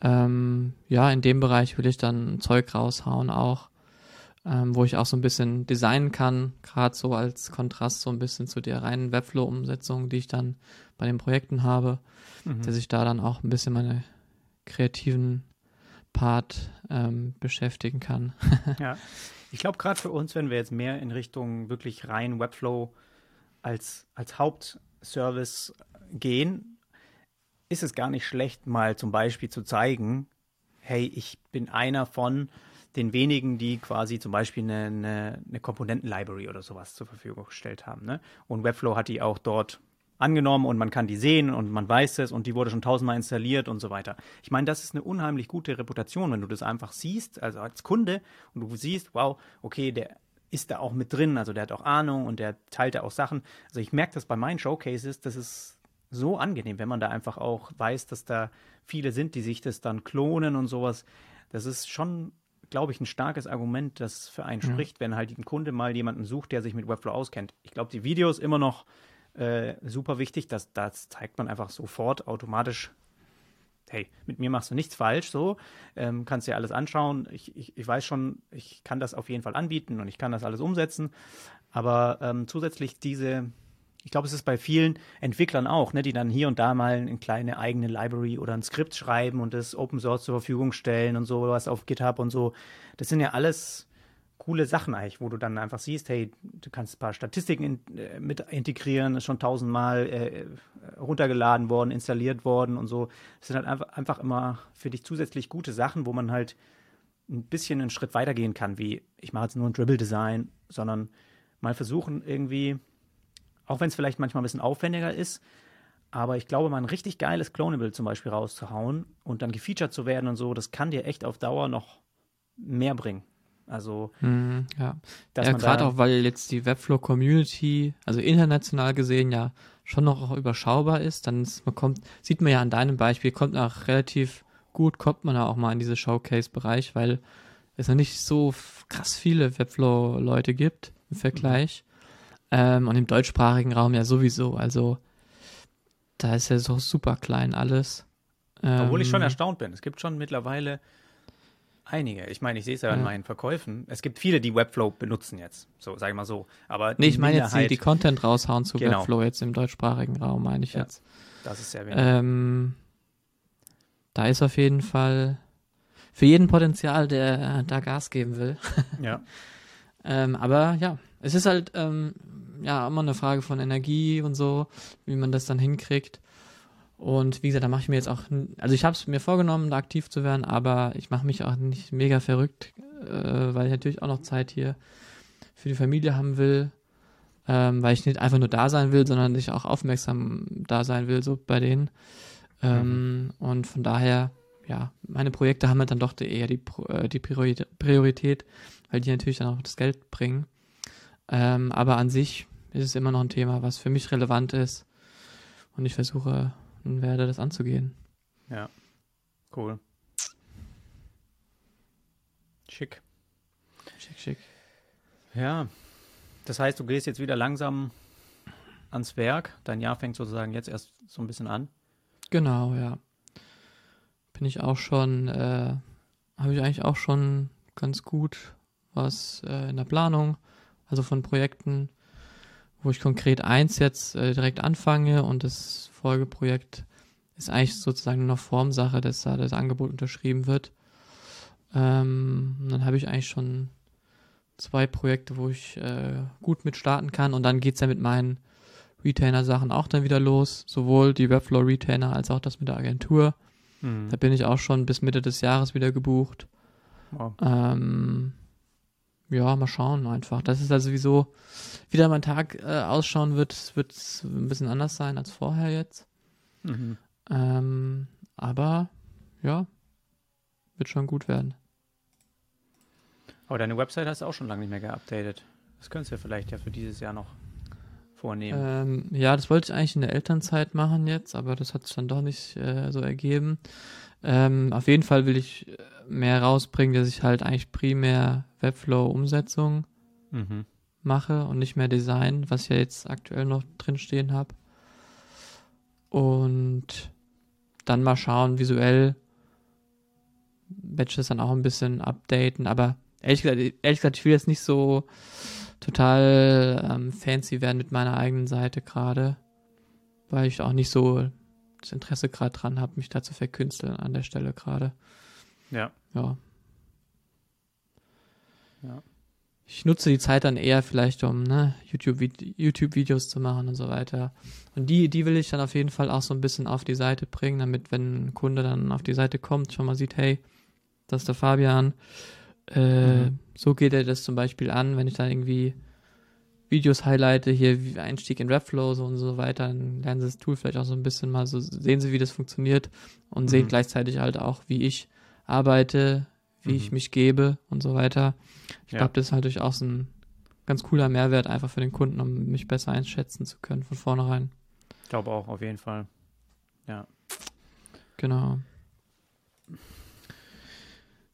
Ähm, ja, in dem Bereich will ich dann Zeug raushauen auch, ähm, wo ich auch so ein bisschen designen kann, gerade so als Kontrast so ein bisschen zu der reinen Webflow-Umsetzung, die ich dann bei den Projekten habe mhm. dass ich da dann auch ein bisschen meine kreativen Part ähm, beschäftigen kann. ja, ich glaube gerade für uns, wenn wir jetzt mehr in Richtung wirklich rein Webflow als, als Hauptservice gehen, ist es gar nicht schlecht, mal zum Beispiel zu zeigen, hey, ich bin einer von den wenigen, die quasi zum Beispiel eine, eine, eine Komponenten-Library oder sowas zur Verfügung gestellt haben. Ne? Und Webflow hat die auch dort angenommen und man kann die sehen und man weiß es und die wurde schon tausendmal installiert und so weiter. Ich meine, das ist eine unheimlich gute Reputation, wenn du das einfach siehst, also als Kunde und du siehst, wow, okay, der ist da auch mit drin, also der hat auch Ahnung und der teilt da auch Sachen. Also ich merke das bei meinen Showcases, das ist so angenehm, wenn man da einfach auch weiß, dass da viele sind, die sich das dann klonen und sowas. Das ist schon glaube ich, ein starkes Argument, das für einen ja. spricht, wenn halt ein Kunde mal jemanden sucht, der sich mit Webflow auskennt. Ich glaube, die Videos immer noch äh, super wichtig. dass das zeigt man einfach sofort automatisch. Hey, mit mir machst du nichts falsch, so. Ähm, kannst dir alles anschauen. Ich, ich, ich weiß schon, ich kann das auf jeden Fall anbieten und ich kann das alles umsetzen. Aber ähm, zusätzlich diese, ich glaube, es ist bei vielen Entwicklern auch, ne, die dann hier und da mal eine kleine eigene Library oder ein Skript schreiben und das Open Source zur Verfügung stellen und sowas auf GitHub und so. Das sind ja alles coole Sachen eigentlich, wo du dann einfach siehst, hey, du kannst ein paar Statistiken in, äh, mit integrieren, ist schon tausendmal äh, runtergeladen worden, installiert worden und so. Das sind halt einfach, einfach immer für dich zusätzlich gute Sachen, wo man halt ein bisschen einen Schritt weitergehen kann, wie ich mache jetzt nur ein Dribble-Design, sondern mal versuchen irgendwie, auch wenn es vielleicht manchmal ein bisschen aufwendiger ist, aber ich glaube, mal ein richtig geiles Clonable zum Beispiel rauszuhauen und dann gefeatured zu werden und so, das kann dir echt auf Dauer noch mehr bringen. Also, mhm, ja, ja gerade auch, weil jetzt die Webflow-Community, also international gesehen, ja schon noch überschaubar ist, dann ist, man kommt, sieht man ja an deinem Beispiel, kommt auch relativ gut, kommt man auch mal in diese Showcase-Bereich, weil es noch nicht so krass viele Webflow-Leute gibt im Vergleich. Mhm. Ähm, und im deutschsprachigen Raum ja sowieso. Also da ist ja so super klein alles. Obwohl ich schon ähm, erstaunt bin. Es gibt schon mittlerweile Einige. Ich meine, ich sehe es ja, ja in meinen Verkäufen. Es gibt viele, die Webflow benutzen jetzt. So, sage ich mal so. Aber nee, ich meine jetzt die, die Content raushauen zu genau. Webflow jetzt im deutschsprachigen Raum, meine ich ja, jetzt. Das ist sehr wenig. Ähm, da ist auf jeden Fall für jeden Potenzial, der da Gas geben will. ja. ähm, aber ja, es ist halt ähm, ja immer eine Frage von Energie und so, wie man das dann hinkriegt. Und wie gesagt, da mache ich mir jetzt auch, also ich habe es mir vorgenommen, da aktiv zu werden, aber ich mache mich auch nicht mega verrückt, äh, weil ich natürlich auch noch Zeit hier für die Familie haben will, ähm, weil ich nicht einfach nur da sein will, sondern ich auch aufmerksam da sein will, so bei denen. Ähm, mhm. Und von daher, ja, meine Projekte haben halt dann doch eher die, äh, die Priorität, weil die natürlich dann auch das Geld bringen. Ähm, aber an sich ist es immer noch ein Thema, was für mich relevant ist. Und ich versuche werde, das anzugehen. Ja, cool. Schick. Schick, schick. Ja, das heißt, du gehst jetzt wieder langsam ans Werk. Dein Jahr fängt sozusagen jetzt erst so ein bisschen an. Genau, ja. Bin ich auch schon, äh, habe ich eigentlich auch schon ganz gut was äh, in der Planung, also von Projekten, wo ich konkret eins jetzt äh, direkt anfange und das Folgeprojekt ist eigentlich sozusagen nur noch Formsache, dass da das Angebot unterschrieben wird. Ähm, dann habe ich eigentlich schon zwei Projekte, wo ich äh, gut mit starten kann und dann geht es ja mit meinen Retainer-Sachen auch dann wieder los, sowohl die Webflow-Retainer als auch das mit der Agentur. Hm. Da bin ich auch schon bis Mitte des Jahres wieder gebucht. Wow. Ähm, ja, mal schauen einfach. Das ist also sowieso, wie da mein Tag äh, ausschauen wird, wird es ein bisschen anders sein als vorher jetzt. Mhm. Ähm, aber ja, wird schon gut werden. Aber deine Website hast du auch schon lange nicht mehr geupdatet. Das könntest du ja vielleicht ja für dieses Jahr noch vornehmen. Ähm, ja, das wollte ich eigentlich in der Elternzeit machen jetzt, aber das hat sich dann doch nicht äh, so ergeben. Ähm, auf jeden Fall will ich äh, mehr rausbringen, dass ich halt eigentlich primär Webflow-Umsetzung mhm. mache und nicht mehr Design, was ich ja jetzt aktuell noch drinstehen habe. Und dann mal schauen, visuell das dann auch ein bisschen updaten, aber ehrlich gesagt, ehrlich gesagt, ich will jetzt nicht so total ähm, fancy werden mit meiner eigenen Seite gerade, weil ich auch nicht so das Interesse gerade dran habe, mich da zu verkünsteln an der Stelle gerade. Ja. Ja. Ja. Ich nutze die Zeit dann eher vielleicht, um ne, YouTube-Videos YouTube zu machen und so weiter. Und die, die will ich dann auf jeden Fall auch so ein bisschen auf die Seite bringen, damit, wenn ein Kunde dann auf die Seite kommt, schon mal sieht, hey, das ist der Fabian. Äh, mhm. So geht er das zum Beispiel an, wenn ich dann irgendwie Videos highlighte, hier Einstieg in Webflow so und so weiter, dann lernen sie das Tool vielleicht auch so ein bisschen mal, so sehen sie, wie das funktioniert und mhm. sehen gleichzeitig halt auch, wie ich arbeite, wie mhm. ich mich gebe und so weiter. Ich ja. glaube, das ist halt durchaus ein ganz cooler Mehrwert einfach für den Kunden, um mich besser einschätzen zu können von vornherein. Ich glaube auch, auf jeden Fall. Ja. Genau.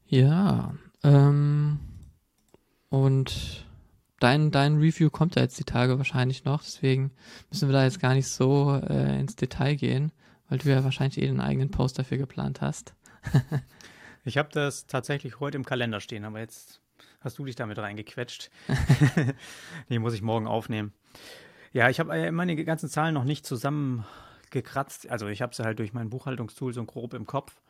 Ja. Ähm, und dein, dein Review kommt ja jetzt die Tage wahrscheinlich noch, deswegen müssen wir da jetzt gar nicht so äh, ins Detail gehen, weil du ja wahrscheinlich eh den eigenen Post dafür geplant hast. ich habe das tatsächlich heute im Kalender stehen, aber jetzt hast du dich damit reingequetscht. Die muss ich morgen aufnehmen. Ja, ich habe äh, meine ganzen Zahlen noch nicht zusammengekratzt. Also ich habe sie halt durch mein Buchhaltungstool so grob im Kopf.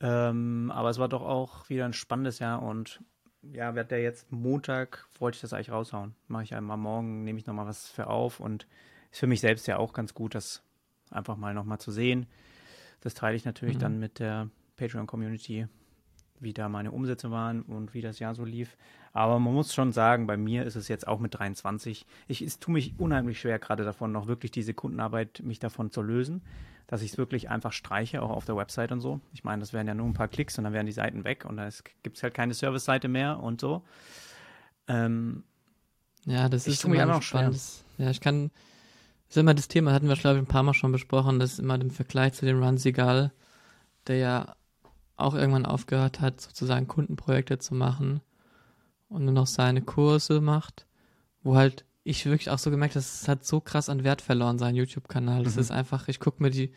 Ähm, aber es war doch auch wieder ein spannendes Jahr und ja, wird der jetzt Montag, wollte ich das eigentlich raushauen. Mache ich einmal morgen, nehme ich nochmal was für auf und ist für mich selbst ja auch ganz gut, das einfach mal nochmal zu sehen. Das teile ich natürlich mhm. dann mit der Patreon-Community, wie da meine Umsätze waren und wie das Jahr so lief. Aber man muss schon sagen, bei mir ist es jetzt auch mit 23. Ich, es tue mich unheimlich schwer, gerade davon noch wirklich diese Kundenarbeit, mich davon zu lösen dass ich es wirklich einfach streiche, auch auf der Website und so. Ich meine, das wären ja nur ein paar Klicks und dann wären die Seiten weg und da gibt es halt keine Service-Seite mehr und so. Ähm, ja, das ist immer noch spannend. Ja, ich kann, das ist immer das Thema, hatten wir, glaube ich, ein paar Mal schon besprochen, das ist immer im Vergleich zu dem Run Seagal, der ja auch irgendwann aufgehört hat, sozusagen Kundenprojekte zu machen und nur noch seine Kurse macht, wo halt ich wirklich auch so gemerkt, das hat so krass an Wert verloren, sein YouTube-Kanal. Das mhm. ist einfach, ich gucke mir die,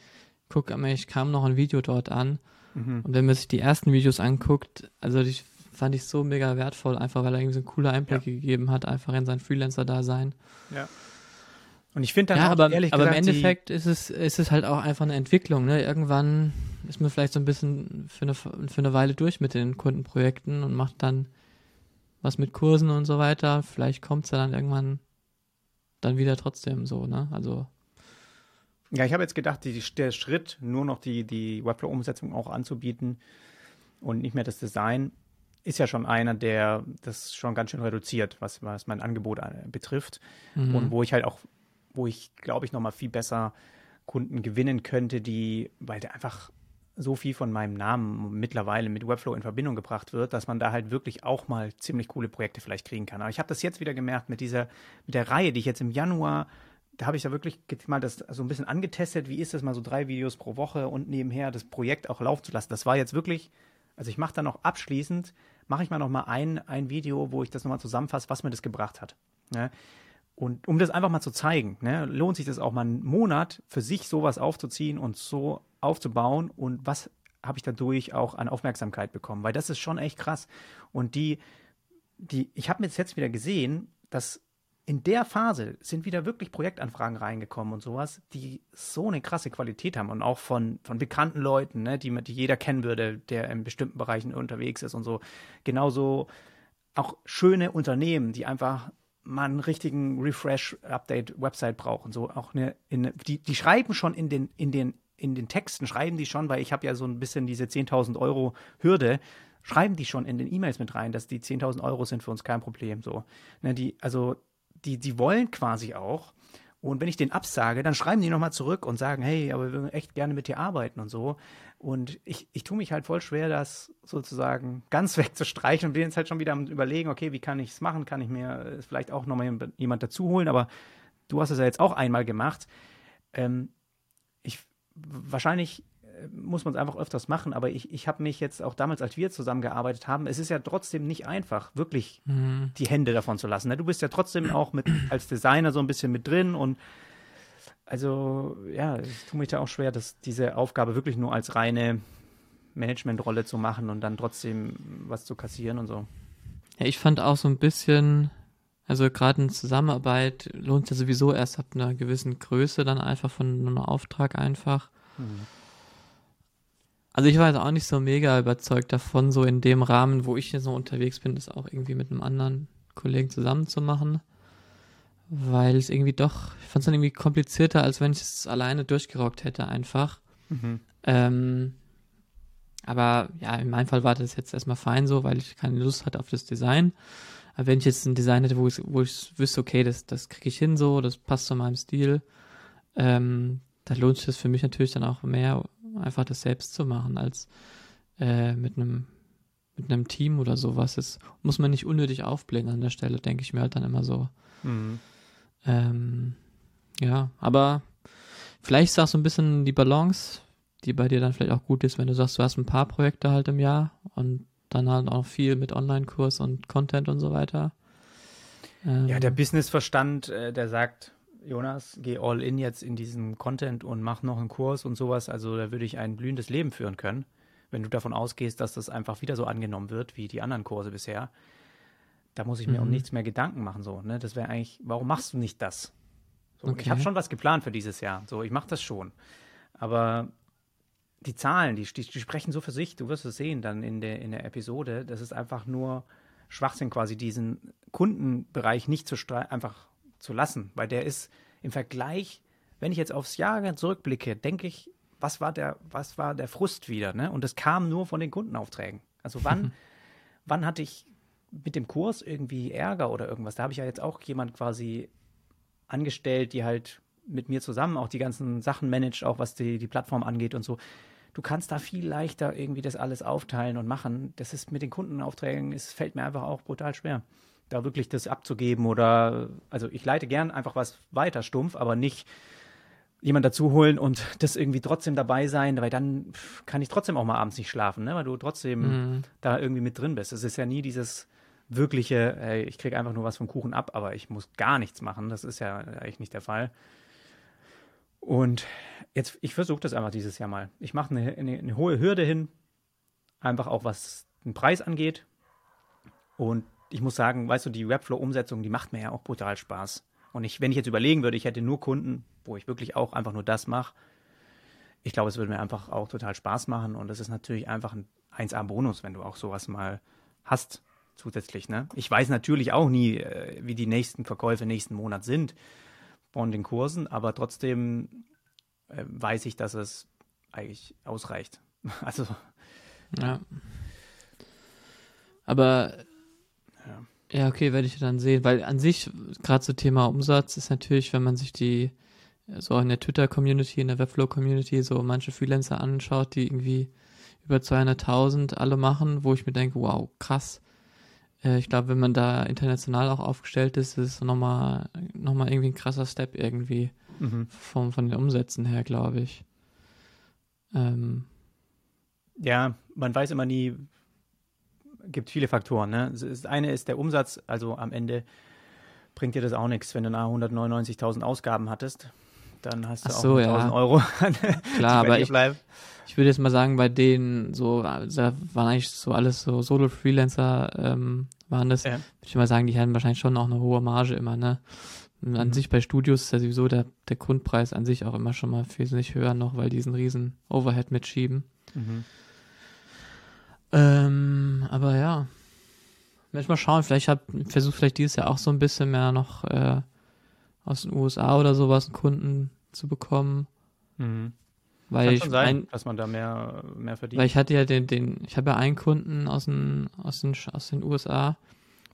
gucke mir, ich kam noch ein Video dort an mhm. und wenn man sich die ersten Videos anguckt, also die fand ich so mega wertvoll, einfach weil er irgendwie so ein cooler Einblick ja. gegeben hat, einfach in sein Freelancer-Dasein. Ja. Und ich finde dann ja, auch, aber, ehrlich aber gesagt, im Endeffekt ist es, ist es halt auch einfach eine Entwicklung. Ne? Irgendwann ist man vielleicht so ein bisschen für eine, für eine Weile durch mit den Kundenprojekten und macht dann was mit Kursen und so weiter. Vielleicht kommt es ja dann irgendwann dann wieder trotzdem so, ne? Also. Ja, ich habe jetzt gedacht, die, der Schritt, nur noch die, die Webflow-Umsetzung auch anzubieten und nicht mehr das Design, ist ja schon einer, der das schon ganz schön reduziert, was, was mein Angebot äh, betrifft. Mhm. Und wo ich halt auch, wo ich, glaube ich, nochmal viel besser Kunden gewinnen könnte, die, weil der einfach so viel von meinem Namen mittlerweile mit Webflow in Verbindung gebracht wird, dass man da halt wirklich auch mal ziemlich coole Projekte vielleicht kriegen kann. Aber ich habe das jetzt wieder gemerkt mit dieser, mit der Reihe, die ich jetzt im Januar, da habe ich ja wirklich mal das so ein bisschen angetestet, wie ist das mal so drei Videos pro Woche und nebenher das Projekt auch laufen zu lassen. Das war jetzt wirklich, also ich mache da noch abschließend, mache ich mal noch mal ein, ein Video, wo ich das nochmal zusammenfasse, was mir das gebracht hat. Ne? Und um das einfach mal zu zeigen, ne, lohnt sich das auch mal einen Monat für sich sowas aufzuziehen und so aufzubauen und was habe ich dadurch auch an Aufmerksamkeit bekommen, weil das ist schon echt krass. Und die, die, ich habe mir jetzt wieder gesehen, dass in der Phase sind wieder wirklich Projektanfragen reingekommen und sowas, die so eine krasse Qualität haben und auch von, von bekannten Leuten, ne, die, die jeder kennen würde, der in bestimmten Bereichen unterwegs ist und so. Genauso auch schöne Unternehmen, die einfach mal einen richtigen Refresh-Update-Website brauchen. So auch eine, in, die, die schreiben schon in den, in den, in den Texten, schreiben die schon, weil ich habe ja so ein bisschen diese 10.000 Euro Hürde, schreiben die schon in den E-Mails mit rein, dass die 10.000 Euro sind für uns kein Problem. So, ne, die, also die, die wollen quasi auch. Und wenn ich den absage, dann schreiben die nochmal zurück und sagen, hey, aber wir würden echt gerne mit dir arbeiten und so. Und ich, ich tue mich halt voll schwer, das sozusagen ganz wegzustreichen und bin jetzt halt schon wieder am überlegen, okay, wie kann ich es machen? Kann ich mir äh, vielleicht auch nochmal jemand dazu holen? Aber du hast es ja jetzt auch einmal gemacht. Ähm, ich, wahrscheinlich muss man es einfach öfters machen. Aber ich, ich habe mich jetzt auch damals, als wir zusammengearbeitet haben, es ist ja trotzdem nicht einfach, wirklich mhm. die Hände davon zu lassen. Ne? Du bist ja trotzdem auch mit als Designer so ein bisschen mit drin und also ja, ich tue mich da auch schwer, dass diese Aufgabe wirklich nur als reine Managementrolle zu machen und dann trotzdem was zu kassieren und so. Ja, ich fand auch so ein bisschen, also gerade in Zusammenarbeit lohnt es ja sowieso erst ab einer gewissen Größe dann einfach von einem Auftrag einfach. Mhm. Also ich war jetzt auch nicht so mega überzeugt davon, so in dem Rahmen, wo ich jetzt so unterwegs bin, das auch irgendwie mit einem anderen Kollegen zusammen zu machen. Weil es irgendwie doch, ich fand es dann irgendwie komplizierter, als wenn ich es alleine durchgerockt hätte einfach. Mhm. Ähm, aber ja, in meinem Fall war das jetzt erstmal fein so, weil ich keine Lust hatte auf das Design. Aber wenn ich jetzt ein Design hätte, wo ich, wo ich wüsste, okay, das, das kriege ich hin so, das passt zu meinem Stil, ähm, da lohnt sich das für mich natürlich dann auch mehr einfach das selbst zu machen, als äh, mit einem mit einem Team oder sowas. Das muss man nicht unnötig aufblähen an der Stelle, denke ich mir halt dann immer so. Mhm. Ähm, ja, aber vielleicht ist auch so ein bisschen die Balance, die bei dir dann vielleicht auch gut ist, wenn du sagst, du hast ein paar Projekte halt im Jahr und dann halt auch viel mit Online-Kurs und Content und so weiter. Ähm, ja, der Businessverstand, äh, der sagt, Jonas, geh all in jetzt in diesen Content und mach noch einen Kurs und sowas. Also da würde ich ein blühendes Leben führen können, wenn du davon ausgehst, dass das einfach wieder so angenommen wird wie die anderen Kurse bisher. Da muss ich mir mhm. um nichts mehr Gedanken machen. So, ne? Das wäre eigentlich, warum machst du nicht das? So, okay. Ich habe schon was geplant für dieses Jahr. So, ich mache das schon. Aber die Zahlen, die, die, die, sprechen so für sich. Du wirst es sehen dann in der, in der Episode. Das ist einfach nur Schwachsinn, quasi diesen Kundenbereich nicht zu einfach zu lassen, weil der ist im Vergleich, wenn ich jetzt aufs Jahr zurückblicke, denke ich, was war der, was war der Frust wieder, ne? Und das kam nur von den Kundenaufträgen. Also wann, wann hatte ich mit dem Kurs irgendwie Ärger oder irgendwas? Da habe ich ja jetzt auch jemand quasi angestellt, die halt mit mir zusammen auch die ganzen Sachen managt, auch was die, die Plattform angeht und so. Du kannst da viel leichter irgendwie das alles aufteilen und machen. Das ist mit den Kundenaufträgen, es fällt mir einfach auch brutal schwer da wirklich das abzugeben oder, also ich leite gern einfach was weiter stumpf, aber nicht jemand dazu holen und das irgendwie trotzdem dabei sein, weil dann kann ich trotzdem auch mal abends nicht schlafen, ne? weil du trotzdem mhm. da irgendwie mit drin bist. Es ist ja nie dieses wirkliche, ey, ich kriege einfach nur was vom Kuchen ab, aber ich muss gar nichts machen. Das ist ja eigentlich nicht der Fall. Und jetzt, ich versuche das einfach dieses Jahr mal. Ich mache eine, eine, eine hohe Hürde hin, einfach auch was den Preis angeht. Und ich muss sagen, weißt du, die Webflow-Umsetzung, die macht mir ja auch brutal Spaß. Und ich, wenn ich jetzt überlegen würde, ich hätte nur Kunden, wo ich wirklich auch einfach nur das mache, ich glaube, es würde mir einfach auch total Spaß machen. Und das ist natürlich einfach ein 1A-Bonus, wenn du auch sowas mal hast zusätzlich. Ne? Ich weiß natürlich auch nie, äh, wie die nächsten Verkäufe nächsten Monat sind von den Kursen, aber trotzdem äh, weiß ich, dass es eigentlich ausreicht. Also. Ja. Aber ja, okay, werde ich dann sehen, weil an sich, gerade so Thema Umsatz, ist natürlich, wenn man sich die, so in der Twitter-Community, in der Webflow-Community, so manche Freelancer anschaut, die irgendwie über 200.000 alle machen, wo ich mir denke, wow, krass. Äh, ich glaube, wenn man da international auch aufgestellt ist, ist es nochmal, nochmal irgendwie ein krasser Step irgendwie mhm. vom, von den Umsätzen her, glaube ich. Ähm, ja, man weiß immer nie, gibt viele Faktoren. Ne? Das eine ist der Umsatz, also am Ende bringt dir das auch nichts, wenn du nach 199.000 Ausgaben hattest. dann hast du Ach auch so, 1000 ja. Euro. Klar, aber ich, ich würde jetzt mal sagen, bei denen so, da waren eigentlich so alles so Solo-Freelancer, ähm, waren das, Ja. würde ich mal sagen, die haben wahrscheinlich schon auch eine hohe Marge immer, ne? An Mhm. sich bei Studios ist ja sowieso der, der Grundpreis an sich auch immer schon mal wesentlich höher noch, weil die diesen riesen Overhead mitschieben. Mhm. Ähm, aber ja. Mal schauen, vielleicht hab, versucht vielleicht dieses Jahr auch so ein bisschen mehr noch äh, aus den USA oder sowas einen Kunden zu bekommen. Mhm. Weil Kann ich schon sein, ein, dass man da mehr, mehr verdient. weil ich hatte ja den, den, ich habe ja einen Kunden aus den, aus den, aus den USA,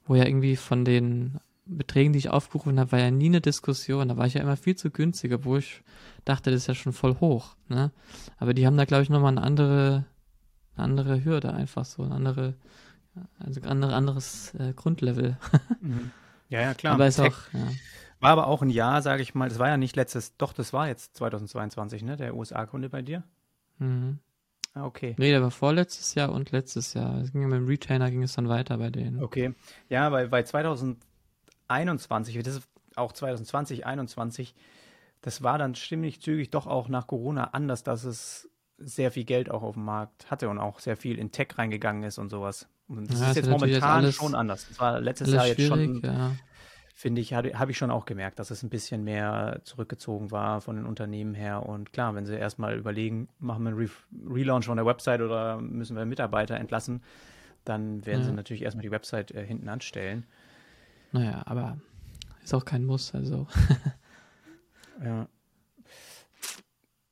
wo ja irgendwie von den Beträgen, die ich aufgerufen habe, war ja nie eine Diskussion. Da war ich ja immer viel zu günstig, obwohl ich dachte, das ist ja schon voll hoch. Ne? Aber die haben da, glaube ich, nochmal eine andere, eine andere Hürde einfach so, eine andere, also andere, anderes äh, Grundlevel. Mhm. Ja, ja, klar. Aber ist Tech auch, ja. war aber auch ein Jahr, sage ich mal. Das war ja nicht letztes, doch, das war jetzt 2022, ne? Der USA-Kunde bei dir. Mhm. Ah, okay. Nee, der war vorletztes Jahr und letztes Jahr. Es ging ja mit dem Retainer ging es dann weiter bei denen. Okay. Ja, weil bei 2021, das ist auch 2020, 2021, das war dann ziemlich zügig doch auch nach Corona anders, dass es sehr viel Geld auch auf dem Markt hatte und auch sehr viel in Tech reingegangen ist und sowas. Und das Ja, ist jetzt natürlich jetzt momentan alles- schon anders. Das war letztes Jahr jetzt schon, ja. finde ich, habe hab ich schon auch gemerkt, dass es ein bisschen mehr zurückgezogen war von den Unternehmen her. Und klar, wenn sie erstmal überlegen, machen wir einen Re Relaunch von der Website oder müssen wir Mitarbeiter entlassen, dann werden Ja. sie natürlich erstmal die Website äh, hinten anstellen. Naja, aber ist auch kein Muss, also. Ja.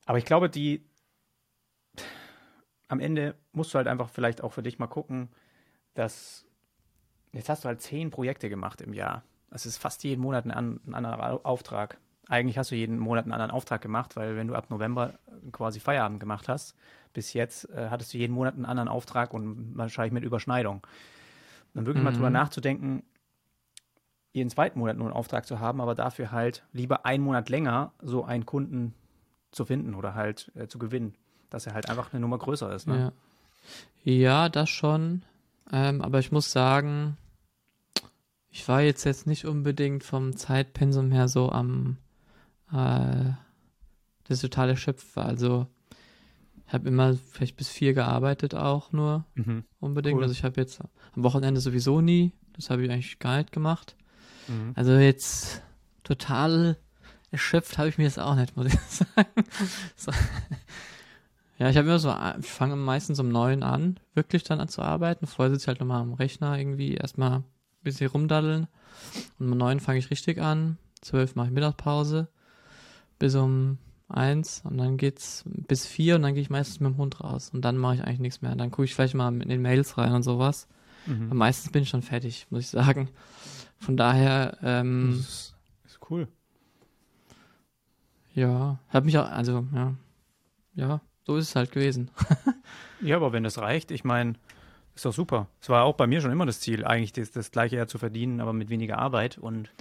Aber ich glaube, die am Ende musst du halt einfach vielleicht auch für dich mal gucken, dass jetzt hast du halt zehn Projekte gemacht im Jahr. Das ist fast jeden Monat ein, ein anderer Au- Auftrag. Eigentlich hast du jeden Monat einen anderen Auftrag gemacht, weil wenn du ab November quasi Feierabend gemacht hast, bis jetzt äh, hattest du jeden Monat einen anderen Auftrag und wahrscheinlich mit Überschneidung. Dann wirklich mal Mhm. drüber nachzudenken, jeden zweiten Monat nur einen Auftrag zu haben, aber dafür halt lieber einen Monat länger so einen Kunden zu finden oder halt äh, zu gewinnen, dass er halt einfach eine Nummer größer ist. Ne? Ja. ja, das schon. Ähm, aber ich muss sagen, ich war jetzt jetzt nicht unbedingt vom Zeitpensum her so am äh, das totale Schöpfer. Also ich habe immer vielleicht bis vier gearbeitet auch nur Mhm. unbedingt. Cool. Also ich habe jetzt am Wochenende sowieso nie. Das habe ich eigentlich gar nicht gemacht. Mhm. Also jetzt total erschöpft habe ich mir das auch nicht, muss ich sagen. So. Ja, ich habe immer so, ich fange meistens um neun an, wirklich dann an zu arbeiten. Vorher sitze ich halt nochmal am Rechner irgendwie, erstmal ein bisschen rumdaddeln. Und um neun fange ich richtig an, zwölf mache ich Mittagspause, bis um eins und dann geht's bis vier und dann gehe ich meistens mit dem Hund raus. Und dann mache ich eigentlich nichts mehr. Dann gucke ich vielleicht mal in den Mails rein und sowas. Aber Mhm. meistens bin ich schon fertig, muss ich sagen. Von daher, ähm, Das ist, ist cool. ja, hat mich auch, also, ja, ja, so ist es halt gewesen. Ja, aber wenn das reicht, ich meine, ist doch super. Es war auch bei mir schon immer das Ziel, eigentlich das, das gleiche ja zu verdienen, aber mit weniger Arbeit. Und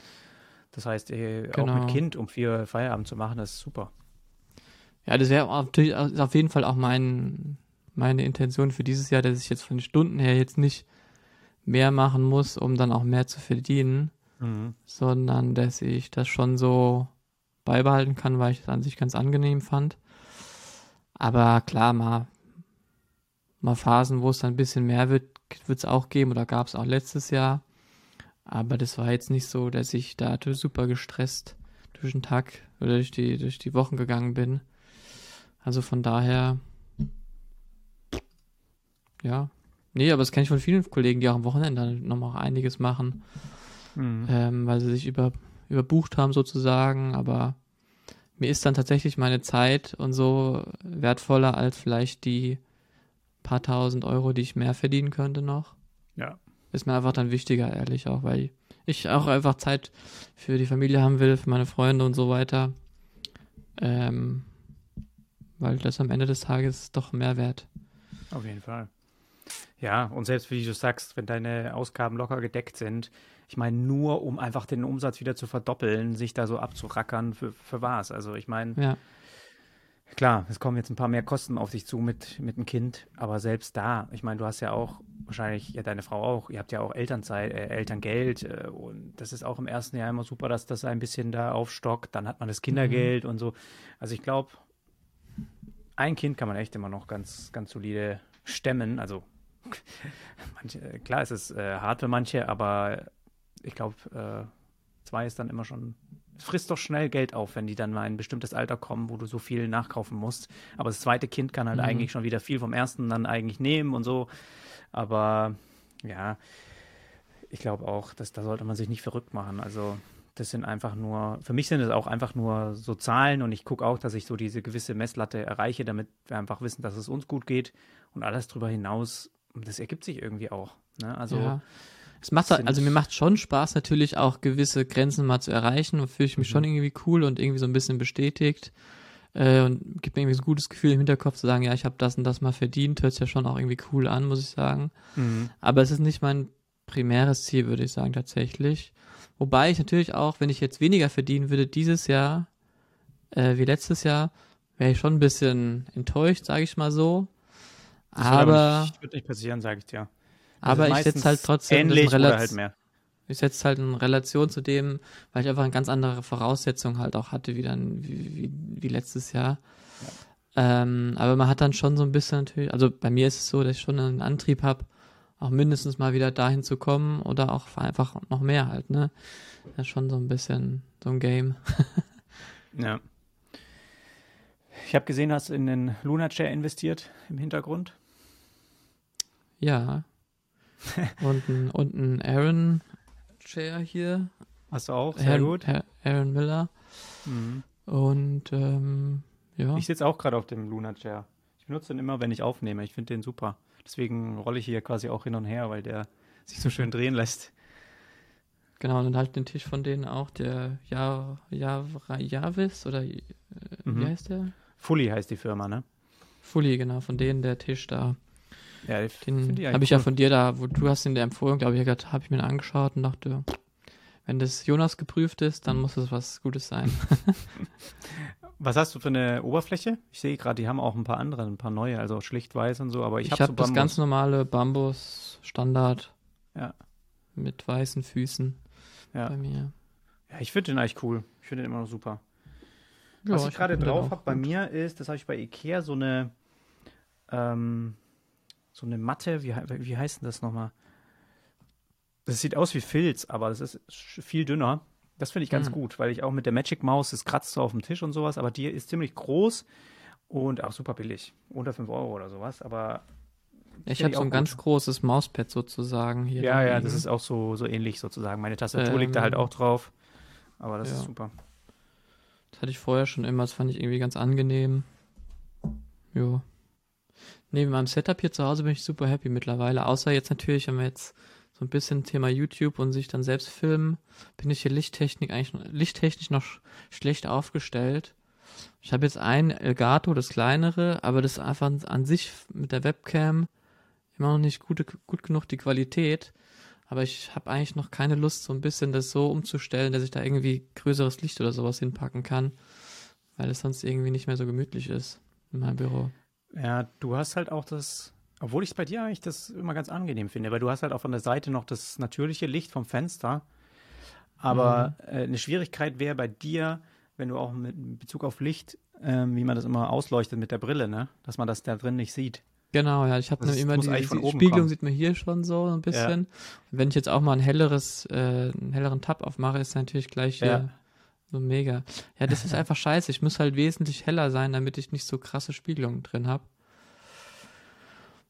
das heißt, äh, auch Genau. mit Kind um vier Feierabend zu machen, das ist super. Ja, das wäre natürlich ist auf jeden Fall auch mein, meine Intention für dieses Jahr, dass ich jetzt von den Stunden her jetzt nicht mehr machen muss, um dann auch mehr zu verdienen, Mhm. sondern dass ich das schon so beibehalten kann, weil ich das an sich ganz angenehm fand. Aber klar, mal, mal Phasen, wo es dann ein bisschen mehr wird, wird es auch geben oder gab es auch letztes Jahr. Aber das war jetzt nicht so, dass ich da super gestresst durch den Tag oder durch die, durch die Wochen gegangen bin. Also von daher, ja. Nee, aber das kenne ich von vielen Kollegen, die auch am Wochenende nochmal einiges machen Mhm. ähm, weil sie sich über, überbucht haben sozusagen, aber mir ist dann tatsächlich meine Zeit und so wertvoller als vielleicht die paar tausend Euro, die ich mehr verdienen könnte noch. Ja. Ist mir einfach dann wichtiger, ehrlich auch, weil ich auch einfach Zeit für die Familie haben will, für meine Freunde und so weiter. Ähm, weil das am Ende des Tages doch mehr wert. Auf jeden Fall. Ja, und selbst wie du sagst, wenn deine Ausgaben locker gedeckt sind, ich meine, nur um einfach den Umsatz wieder zu verdoppeln, sich da so abzurackern, für, für was? Also ich meine, Ja, klar, es kommen jetzt ein paar mehr Kosten auf dich zu mit, mit einem Kind, aber selbst da, ich meine, du hast ja auch wahrscheinlich ja deine Frau auch, ihr habt ja auch Elternzeit, äh, Elterngeld äh, und das ist auch im ersten Jahr immer super, dass das ein bisschen da aufstockt. Dann hat man das Kindergeld mhm. und so. Also ich glaube, ein Kind kann man echt immer noch ganz, ganz solide stemmen. Also manche, klar, es ist äh, hart für manche, aber ich glaube, äh, zwei ist dann immer schon frisst doch schnell Geld auf, wenn die dann mal in ein bestimmtes Alter kommen, wo du so viel nachkaufen musst. Aber das zweite Kind kann halt mhm. eigentlich schon wieder viel vom ersten dann eigentlich nehmen und so. Aber ja, ich glaube auch, dass da sollte man sich nicht verrückt machen. Also das sind einfach nur, für mich sind es auch einfach nur so Zahlen und ich gucke auch, dass ich so diese gewisse Messlatte erreiche, damit wir einfach wissen, dass es uns gut geht und alles darüber hinaus, das ergibt sich irgendwie auch. Ne? Also ja. Es macht also mir macht schon Spaß natürlich auch gewisse Grenzen mal zu erreichen und fühle ich mich mhm. schon irgendwie cool und irgendwie so ein bisschen bestätigt äh, und gibt mir irgendwie so ein gutes Gefühl im Hinterkopf zu sagen, ja, ich habe das und das mal verdient, hört sich ja schon auch irgendwie cool an, muss ich sagen. Mhm. Aber es ist nicht mein primäres Ziel, würde ich sagen, tatsächlich. Wobei ich natürlich auch, wenn ich jetzt weniger verdienen würde dieses Jahr äh, wie letztes Jahr, wäre ich schon ein bisschen enttäuscht, sage ich mal so. Das aber, aber nicht, wird nicht passieren, sage ich dir. Aber ich setze halt trotzdem ähnlich oder halt mehr. Ich setze halt in Relation zu dem, weil ich einfach eine ganz andere Voraussetzung halt auch hatte wie dann wie, wie, wie letztes Jahr. Ja. Ähm, aber man hat dann schon so ein bisschen natürlich, also bei mir ist es so, dass ich schon einen Antrieb habe, auch mindestens mal wieder dahin zu kommen oder auch einfach noch mehr halt, ne? Das ist schon so ein bisschen so ein Game. ja. Ich habe gesehen, hast in den Luna Chair investiert im Hintergrund. Ja, und ein, und ein Aaron Chair hier. Hast du auch? Sehr Aaron, gut. Aaron Miller. Mhm. Und ähm, ja. Ich sitze auch gerade auf dem Luna Chair. Ich benutze den immer, wenn ich aufnehme. Ich finde den super. Deswegen rolle ich hier quasi auch hin und her, weil der sich so schön drehen lässt. Genau, und dann halt den Tisch von denen auch, der ja, ja, Javis oder äh, mhm. wie heißt der? Fully heißt die Firma, ne? Fully, genau, von denen der Tisch da. Ja, den habe ich cool. ja von dir da, wo du hast ihn der empfohlen, glaube ich, habe ich mir angeschaut und dachte, wenn das Jonas geprüft ist, dann muss es was Gutes sein. was hast du für eine Oberfläche? Ich sehe gerade, die haben auch ein paar andere, ein paar neue, also schlicht weiß und so, aber ich, ich habe hab so das ganz normale Bambus Standard. Ja. Mit weißen Füßen ja. bei mir. Ja, ich finde den eigentlich cool. Ich finde den immer noch super. Ja, was ich, ich gerade drauf habe bei mir ist, das habe ich bei Ikea so eine ähm, so eine Matte, wie, wie heißt denn das nochmal? Das sieht aus wie Filz, aber das ist viel dünner. Das finde ich ganz mhm. gut, weil ich auch mit der Magic Maus, das kratzt so auf dem Tisch und sowas, aber die ist ziemlich groß und auch super billig. Unter 5 Euro oder sowas, aber. Ich habe so ein gut. ganz großes Mauspad sozusagen hier. Ja, ja, das ist auch so, so ähnlich sozusagen. Meine Tastatur ähm, liegt da halt ähm, auch drauf. Aber das ja. ist super. Das hatte ich vorher schon immer, das fand ich irgendwie ganz angenehm. Jo. Nee, mit meinem Setup hier zu Hause bin ich super happy mittlerweile. Außer jetzt natürlich, wenn wir jetzt so ein bisschen Thema YouTube und sich dann selbst filmen, bin ich hier Lichttechnik eigentlich lichttechnisch noch schlecht aufgestellt. Ich habe jetzt ein Elgato, das kleinere, aber das ist einfach an sich mit der Webcam immer noch nicht gut, gut genug die Qualität. Aber ich habe eigentlich noch keine Lust, so ein bisschen das so umzustellen, dass ich da irgendwie größeres Licht oder sowas hinpacken kann, weil es sonst irgendwie nicht mehr so gemütlich ist in meinem Büro. Ja, du hast halt auch das, obwohl ich es bei dir eigentlich das immer ganz angenehm finde, weil du hast halt auch von der Seite noch das natürliche Licht vom Fenster. Aber mhm. äh, eine Schwierigkeit wäre bei dir, wenn du auch mit Bezug auf Licht, äh, wie man das immer ausleuchtet mit der Brille, ne? Dass man das da drin nicht sieht. Genau, ja, ich habe immer die, die Spiegelung kommen. sieht man hier schon so ein bisschen. Ja. wenn ich jetzt auch mal ein helleres, äh, einen helleren Tab aufmache, ist natürlich gleich ja. So mega. Ja, das ist einfach scheiße. Ich muss halt wesentlich heller sein, damit ich nicht so krasse Spiegelungen drin habe.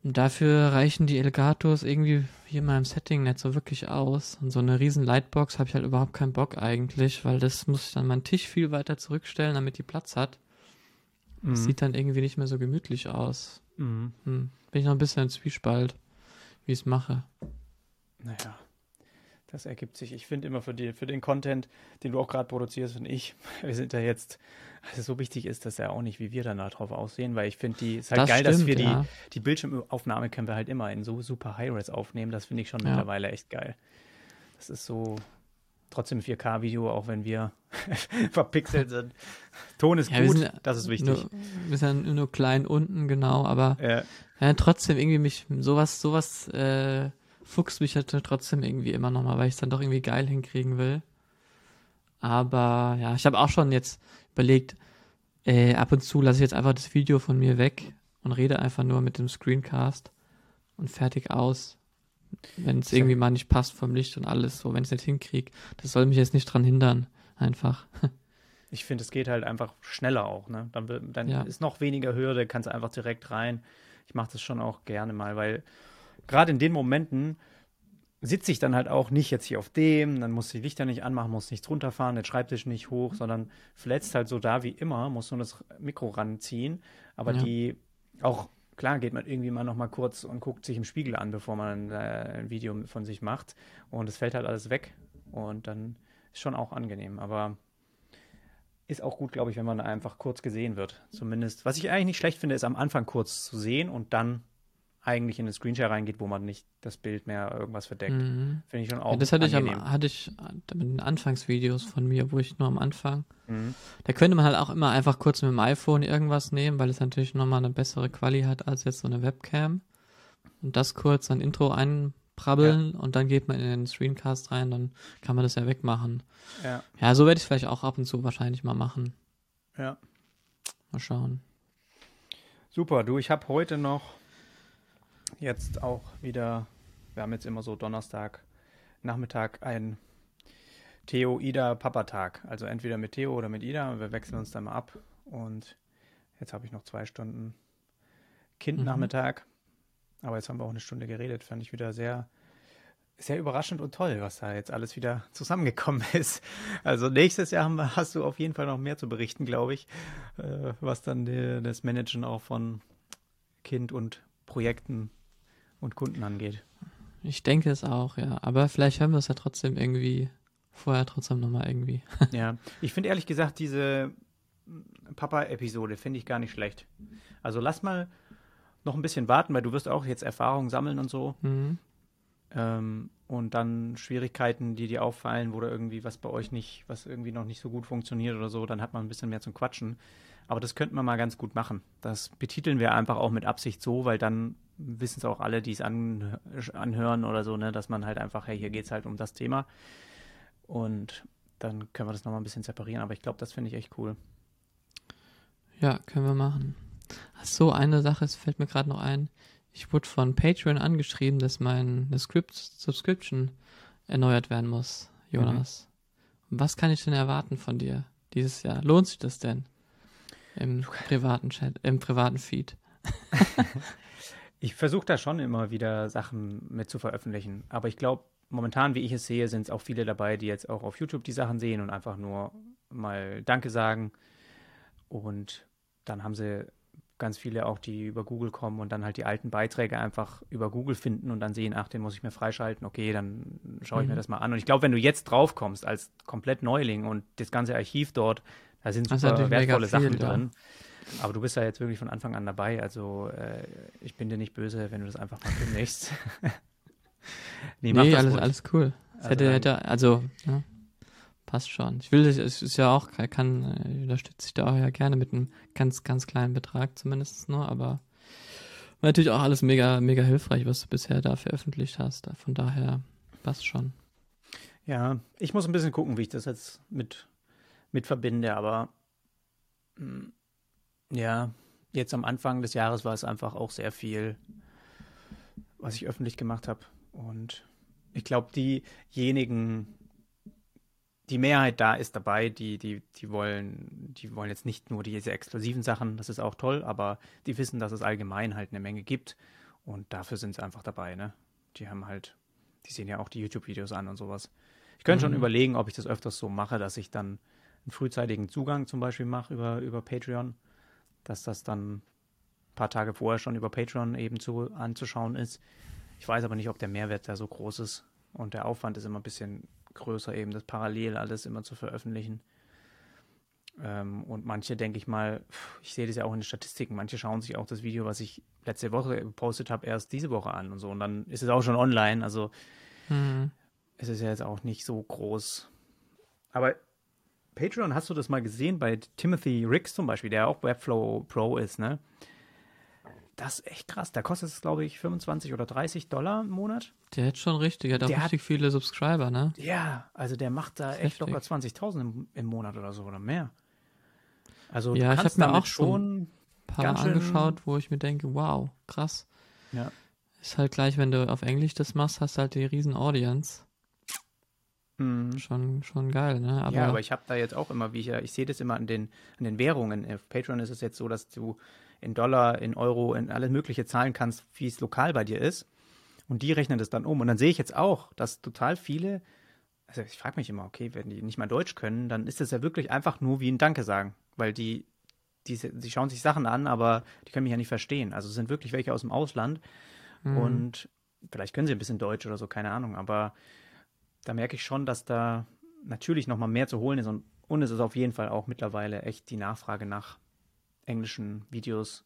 Und dafür reichen die Elgatos irgendwie hier in meinem Setting nicht so wirklich aus. Und so eine riesen Lightbox habe ich halt überhaupt keinen Bock eigentlich, weil das muss ich dann meinen Tisch viel weiter zurückstellen, damit die Platz hat. Mhm. sieht dann irgendwie nicht mehr so gemütlich aus. Mhm. Hm. Bin ich noch ein bisschen im Zwiespalt, wie ich es mache. Naja, das ergibt sich. Ich finde immer für, die, für den Content, den du auch gerade produzierst, finde ich, wir sind da jetzt, also so wichtig ist das ja auch nicht, wie wir dann darauf aussehen, weil ich finde, die ist halt das geil, stimmt, dass wir ja. die, die Bildschirmaufnahme können wir halt immer in so super High-Res aufnehmen. Das finde ich schon ja. mittlerweile echt geil. Das ist so, trotzdem 4K-Video, auch wenn wir verpixelt sind. Ton ist ja, gut, sind, das ist wichtig. Nur, wir sind nur klein unten, genau, aber ja trotzdem irgendwie mich, sowas, sowas äh, fuchst mich halt trotzdem irgendwie immer nochmal, weil ich es dann doch irgendwie geil hinkriegen will. Aber ja, ich habe auch schon jetzt überlegt, äh, ab und zu lasse ich jetzt einfach das Video von mir weg und rede einfach nur mit dem Screencast und fertig aus. Wenn es irgendwie mal nicht passt vom Licht und alles, so, wenn ich es nicht hinkriege. Das soll mich jetzt nicht dran hindern, einfach. Ich finde, es geht halt einfach schneller auch, ne? Dann, dann ja. ist noch weniger Hürde, kannst einfach direkt rein. Ich mache das schon auch gerne mal, weil gerade in den Momenten sitze ich dann halt auch nicht jetzt hier auf dem, dann muss die Lichter nicht anmachen, muss nichts runterfahren, den Schreibtisch nicht hoch, sondern verletzt halt so da wie immer, muss nur das Mikro ranziehen. Aber ja. die auch klar geht man irgendwie mal noch mal kurz und guckt sich im Spiegel an, bevor man äh, ein Video von sich macht. Und es fällt halt alles weg. Und dann ist schon auch angenehm. Aber ist auch gut, glaube ich, wenn man einfach kurz gesehen wird. Zumindest. Was ich eigentlich nicht schlecht finde, ist am Anfang kurz zu sehen und dann eigentlich in den Screenshare reingeht, wo man nicht das Bild mehr irgendwas verdeckt. Mhm. Finde ich schon auch. Ja, das hatte angenehm. ich, am, hatte ich mit den Anfangsvideos von mir, wo ich nur am Anfang. Mhm. Da könnte man halt auch immer einfach kurz mit dem iPhone irgendwas nehmen, weil es natürlich nochmal eine bessere Quali hat als jetzt so eine Webcam. Und das kurz ein Intro einprabbeln ja. und dann geht man in den Screencast rein, dann kann man das ja wegmachen. Ja, ja so werde ich es vielleicht auch ab und zu wahrscheinlich mal machen. Ja. Mal schauen. Super, du, ich habe heute noch jetzt auch wieder, wir haben jetzt immer so Donnerstag Nachmittag ein Theo, Ida, Papa-Tag. Also entweder mit Theo oder mit Ida. Wir wechseln uns dann mal ab. Und jetzt habe ich noch zwei Stunden Kindnachmittag. Mhm. Aber jetzt haben wir auch eine Stunde geredet. Fand ich wieder sehr, sehr überraschend und toll, was da jetzt alles wieder zusammengekommen ist. Also nächstes Jahr haben, hast du auf jeden Fall noch mehr zu berichten, glaube ich, äh, was dann die, das Managen auch von Kind und Projekten und Kunden angeht. Ich denke es auch, ja. Aber vielleicht hören wir es ja trotzdem irgendwie vorher trotzdem nochmal irgendwie. ja, ich finde ehrlich gesagt diese Papa-Episode finde ich gar nicht schlecht. Also lass mal noch ein bisschen warten, weil du wirst auch jetzt Erfahrungen sammeln und so. Mhm. Ähm, und dann Schwierigkeiten, die dir auffallen, wo da irgendwie was bei euch nicht, was irgendwie noch nicht so gut funktioniert oder so, dann hat man ein bisschen mehr zum Quatschen. Aber das könnten wir mal ganz gut machen. Das betiteln wir einfach auch mit Absicht so, weil dann wissen es auch alle, die es an, anhören oder so, ne, dass man halt einfach, hey, hier geht es halt um das Thema. Und dann können wir das nochmal ein bisschen separieren. Aber ich glaube, das finde ich echt cool. Ja, können wir machen. Ach so, eine Sache, es fällt mir gerade noch ein. Ich wurde von Patreon angeschrieben, dass meine Script Subscription erneuert werden muss, Jonas. Mhm. Was kann ich denn erwarten von dir dieses Jahr? Lohnt sich das denn? Im privaten Chat, im privaten Feed. Ich versuche da schon immer wieder Sachen mit zu veröffentlichen. Aber ich glaube, momentan, wie ich es sehe, sind es auch viele dabei, die jetzt auch auf YouTube die Sachen sehen und einfach nur mal Danke sagen. Und dann haben sie ganz viele auch, die über Google kommen und dann halt die alten Beiträge einfach über Google finden und dann sehen, ach, den muss ich mir freischalten, okay, dann schaue ich mhm. mir das mal an. Und ich glaube, wenn du jetzt drauf kommst als komplett Neuling und das ganze Archiv dort, da sind super wertvolle Sachen drin. Ja. Aber du bist ja jetzt wirklich von Anfang an dabei, also äh, ich bin dir nicht böse, wenn du das einfach mal kündigst. nee, nee alles, alles cool. Also, hätte, hätte, also, ja, passt schon. Ich will, es ist ja auch, kann, äh, unterstütze ich da auch ja gerne mit einem ganz, ganz kleinen Betrag zumindest nur, aber natürlich auch alles mega, mega hilfreich, was du bisher da veröffentlicht hast. Von daher passt schon. Ja, ich muss ein bisschen gucken, wie ich das jetzt mit, mit verbinde, aber mh, hm, ja, jetzt am Anfang des Jahres war es einfach auch sehr viel, was ich öffentlich gemacht habe. Und ich glaube, diejenigen, die Mehrheit da ist dabei, die, die, die wollen, die wollen jetzt nicht nur diese exklusiven Sachen, das ist auch toll, aber die wissen, dass es allgemein halt eine Menge gibt. Und dafür sind sie einfach dabei, ne? Die haben halt, die sehen ja auch die YouTube-Videos an und sowas. Ich könnte mhm. schon überlegen, ob ich das öfters so mache, dass ich dann einen frühzeitigen Zugang zum Beispiel mache über, über Patreon dass das dann ein paar Tage vorher schon über Patreon eben zu, anzuschauen ist. Ich weiß aber nicht, ob der Mehrwert da so groß ist und der Aufwand ist immer ein bisschen größer, eben das parallel alles immer zu veröffentlichen. Ähm, und manche, denke ich mal, ich sehe das ja auch in den Statistiken, manche schauen sich auch das Video, was ich letzte Woche gepostet habe, erst diese Woche an und so. Und dann ist es auch schon online. Also mhm. es ist ja jetzt auch nicht so groß Aber Patreon, hast du das mal gesehen bei Timothy Ricks zum Beispiel, der auch Webflow Pro ist, ne? Das ist echt krass. Da kostet es, glaube ich, 25 oder 30 Dollar im Monat. Der hat schon richtig, der hat auch Der richtig viele Subscriber, ne? Ja, also der macht da echt locker heftig. 20.000 im, im Monat oder so oder mehr. Also Ja, ich kannst hab mir auch schon. Ein paar angeschaut, wo ich mir denke, wow, krass. Ja. Ist halt gleich, wenn du auf Englisch das machst, hast du halt die riesen Audience. Mhm. Schon, schon geil, ne? Aber, ja, aber ich habe da jetzt auch immer, wie ich ja, ich sehe das immer an den, an den Währungen. Auf Patreon ist es jetzt so, dass du in Dollar, in Euro, in alles Mögliche zahlen kannst, wie es lokal bei dir ist. Und die rechnen das dann um. Und dann sehe ich jetzt auch, dass total viele, also ich frage mich immer, okay, wenn die nicht mal Deutsch können, dann ist das ja wirklich einfach nur wie ein Danke sagen. Weil die, die, die schauen sich Sachen an, aber die können mich ja nicht verstehen. Also es sind wirklich welche aus dem Ausland. Mhm. Und vielleicht können sie ein bisschen Deutsch oder so, keine Ahnung. Aber da merke ich schon, dass da natürlich noch mal mehr zu holen ist. Und, und es ist auf jeden Fall auch mittlerweile echt die Nachfrage nach englischen Videos,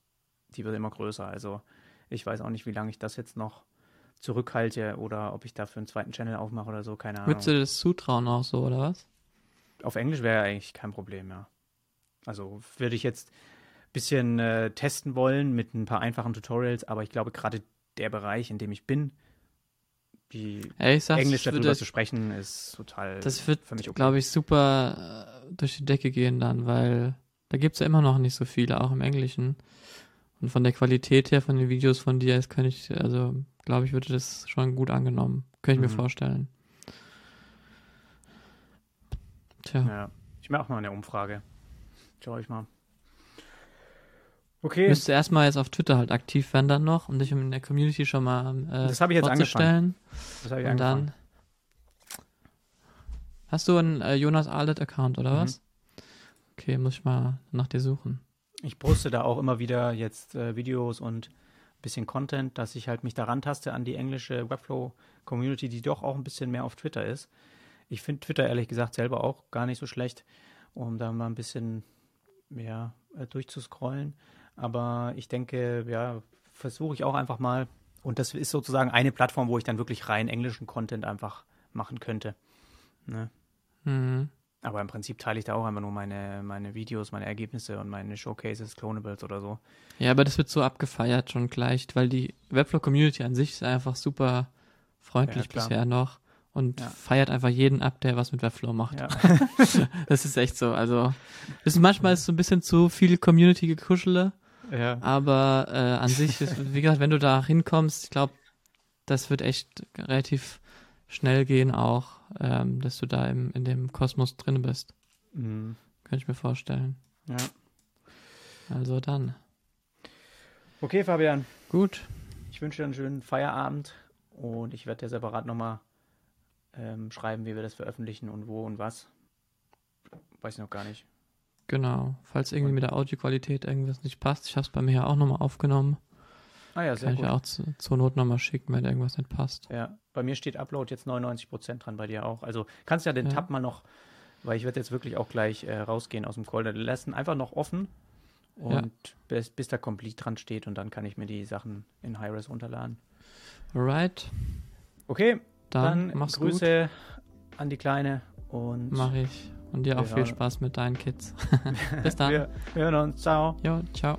die wird immer größer. Also ich weiß auch nicht, wie lange ich das jetzt noch zurückhalte oder ob ich dafür einen zweiten Channel aufmache oder so, keine Ahnung. Würdest du das zutrauen auch so, oder was? Auf Englisch wäre eigentlich kein Problem, ja. Also würde ich jetzt ein bisschen äh, testen wollen mit ein paar einfachen Tutorials, aber ich glaube, gerade der Bereich, in dem ich bin, die Ja, ich sag's, Englisch das darüber würde, zu sprechen, ist total das wird, für mich okay. glaube ich, super äh, durch die Decke gehen dann, weil da gibt's ja immer noch nicht so viele, auch im Englischen. Und von der Qualität her, von den Videos von dir, das könnte ich, also glaube ich, würde das schon gut angenommen. Könnte ich mir Mhm. vorstellen. Tja. Ja, ich mache mal eine Umfrage. Schau ich mal. Okay, Müsste erstmal jetzt auf Twitter halt aktiv werden dann noch, um dich in der Community schon mal äh, Das habe ich jetzt vorzustellen. das habe ich Und angefangen. dann hast du einen äh, Jonas Arlet Account oder Mhm. was? Okay, muss ich mal nach dir suchen. Ich poste da auch immer wieder jetzt äh, Videos und ein bisschen Content, dass ich halt mich daran taste an die englische Webflow-Community, die doch auch ein bisschen mehr auf Twitter ist. Ich finde Twitter ehrlich gesagt selber auch gar nicht so schlecht, um da mal ein bisschen mehr äh, durchzuscrollen. Aber ich denke, ja, versuche ich auch einfach mal. Und das ist sozusagen eine Plattform, wo ich dann wirklich rein englischen Content einfach machen könnte. Ne? Mhm. Aber im Prinzip teile ich da auch einfach nur meine, meine Videos, meine Ergebnisse und meine Showcases, Clonables oder so. Ja, aber das wird so abgefeiert schon gleich, weil die Webflow-Community an sich ist einfach super freundlich Ja, bisher noch und Ja. feiert einfach jeden ab, der was mit Webflow macht. Ja. Das ist echt so. Also, ist, manchmal ist es so ein bisschen zu viel Community-Gekuschele, ja. aber äh, an sich ist, wie gesagt, wenn du da hinkommst, ich glaube, das wird echt relativ schnell gehen auch, ähm, dass du da im, in dem Kosmos drin bist. Mhm. Könnte ich mir vorstellen. ja. Also dann. Okay, Fabian, Gut. ich wünsche dir einen schönen Feierabend und ich werde dir separat nochmal ähm, schreiben, wie wir das veröffentlichen und wo und was. Weiß ich noch gar nicht. Genau. Falls irgendwie mit der Audioqualität irgendwas nicht passt, ich habe es bei mir ja auch nochmal aufgenommen. Ah ja, sehr Kann ich gut. ja auch zu, zur Not nochmal schicken, wenn irgendwas nicht passt. Ja, bei mir steht Upload jetzt 99% dran, bei dir auch. Also kannst ja den Ja. Tab mal noch, weil ich werde jetzt wirklich auch gleich äh, rausgehen aus dem Call. Den lassen einfach noch offen und Ja. bis, bis da Complete dran steht und dann kann ich mir die Sachen in Hi-Res runterladen. Alright, Okay, dann, dann, mach's gut. Grüße an die Kleine und Mach ich. Und dir auch Wir viel Spaß mit deinen Kids. Bis dann. wir hören uns. Ciao. Jo, ciao.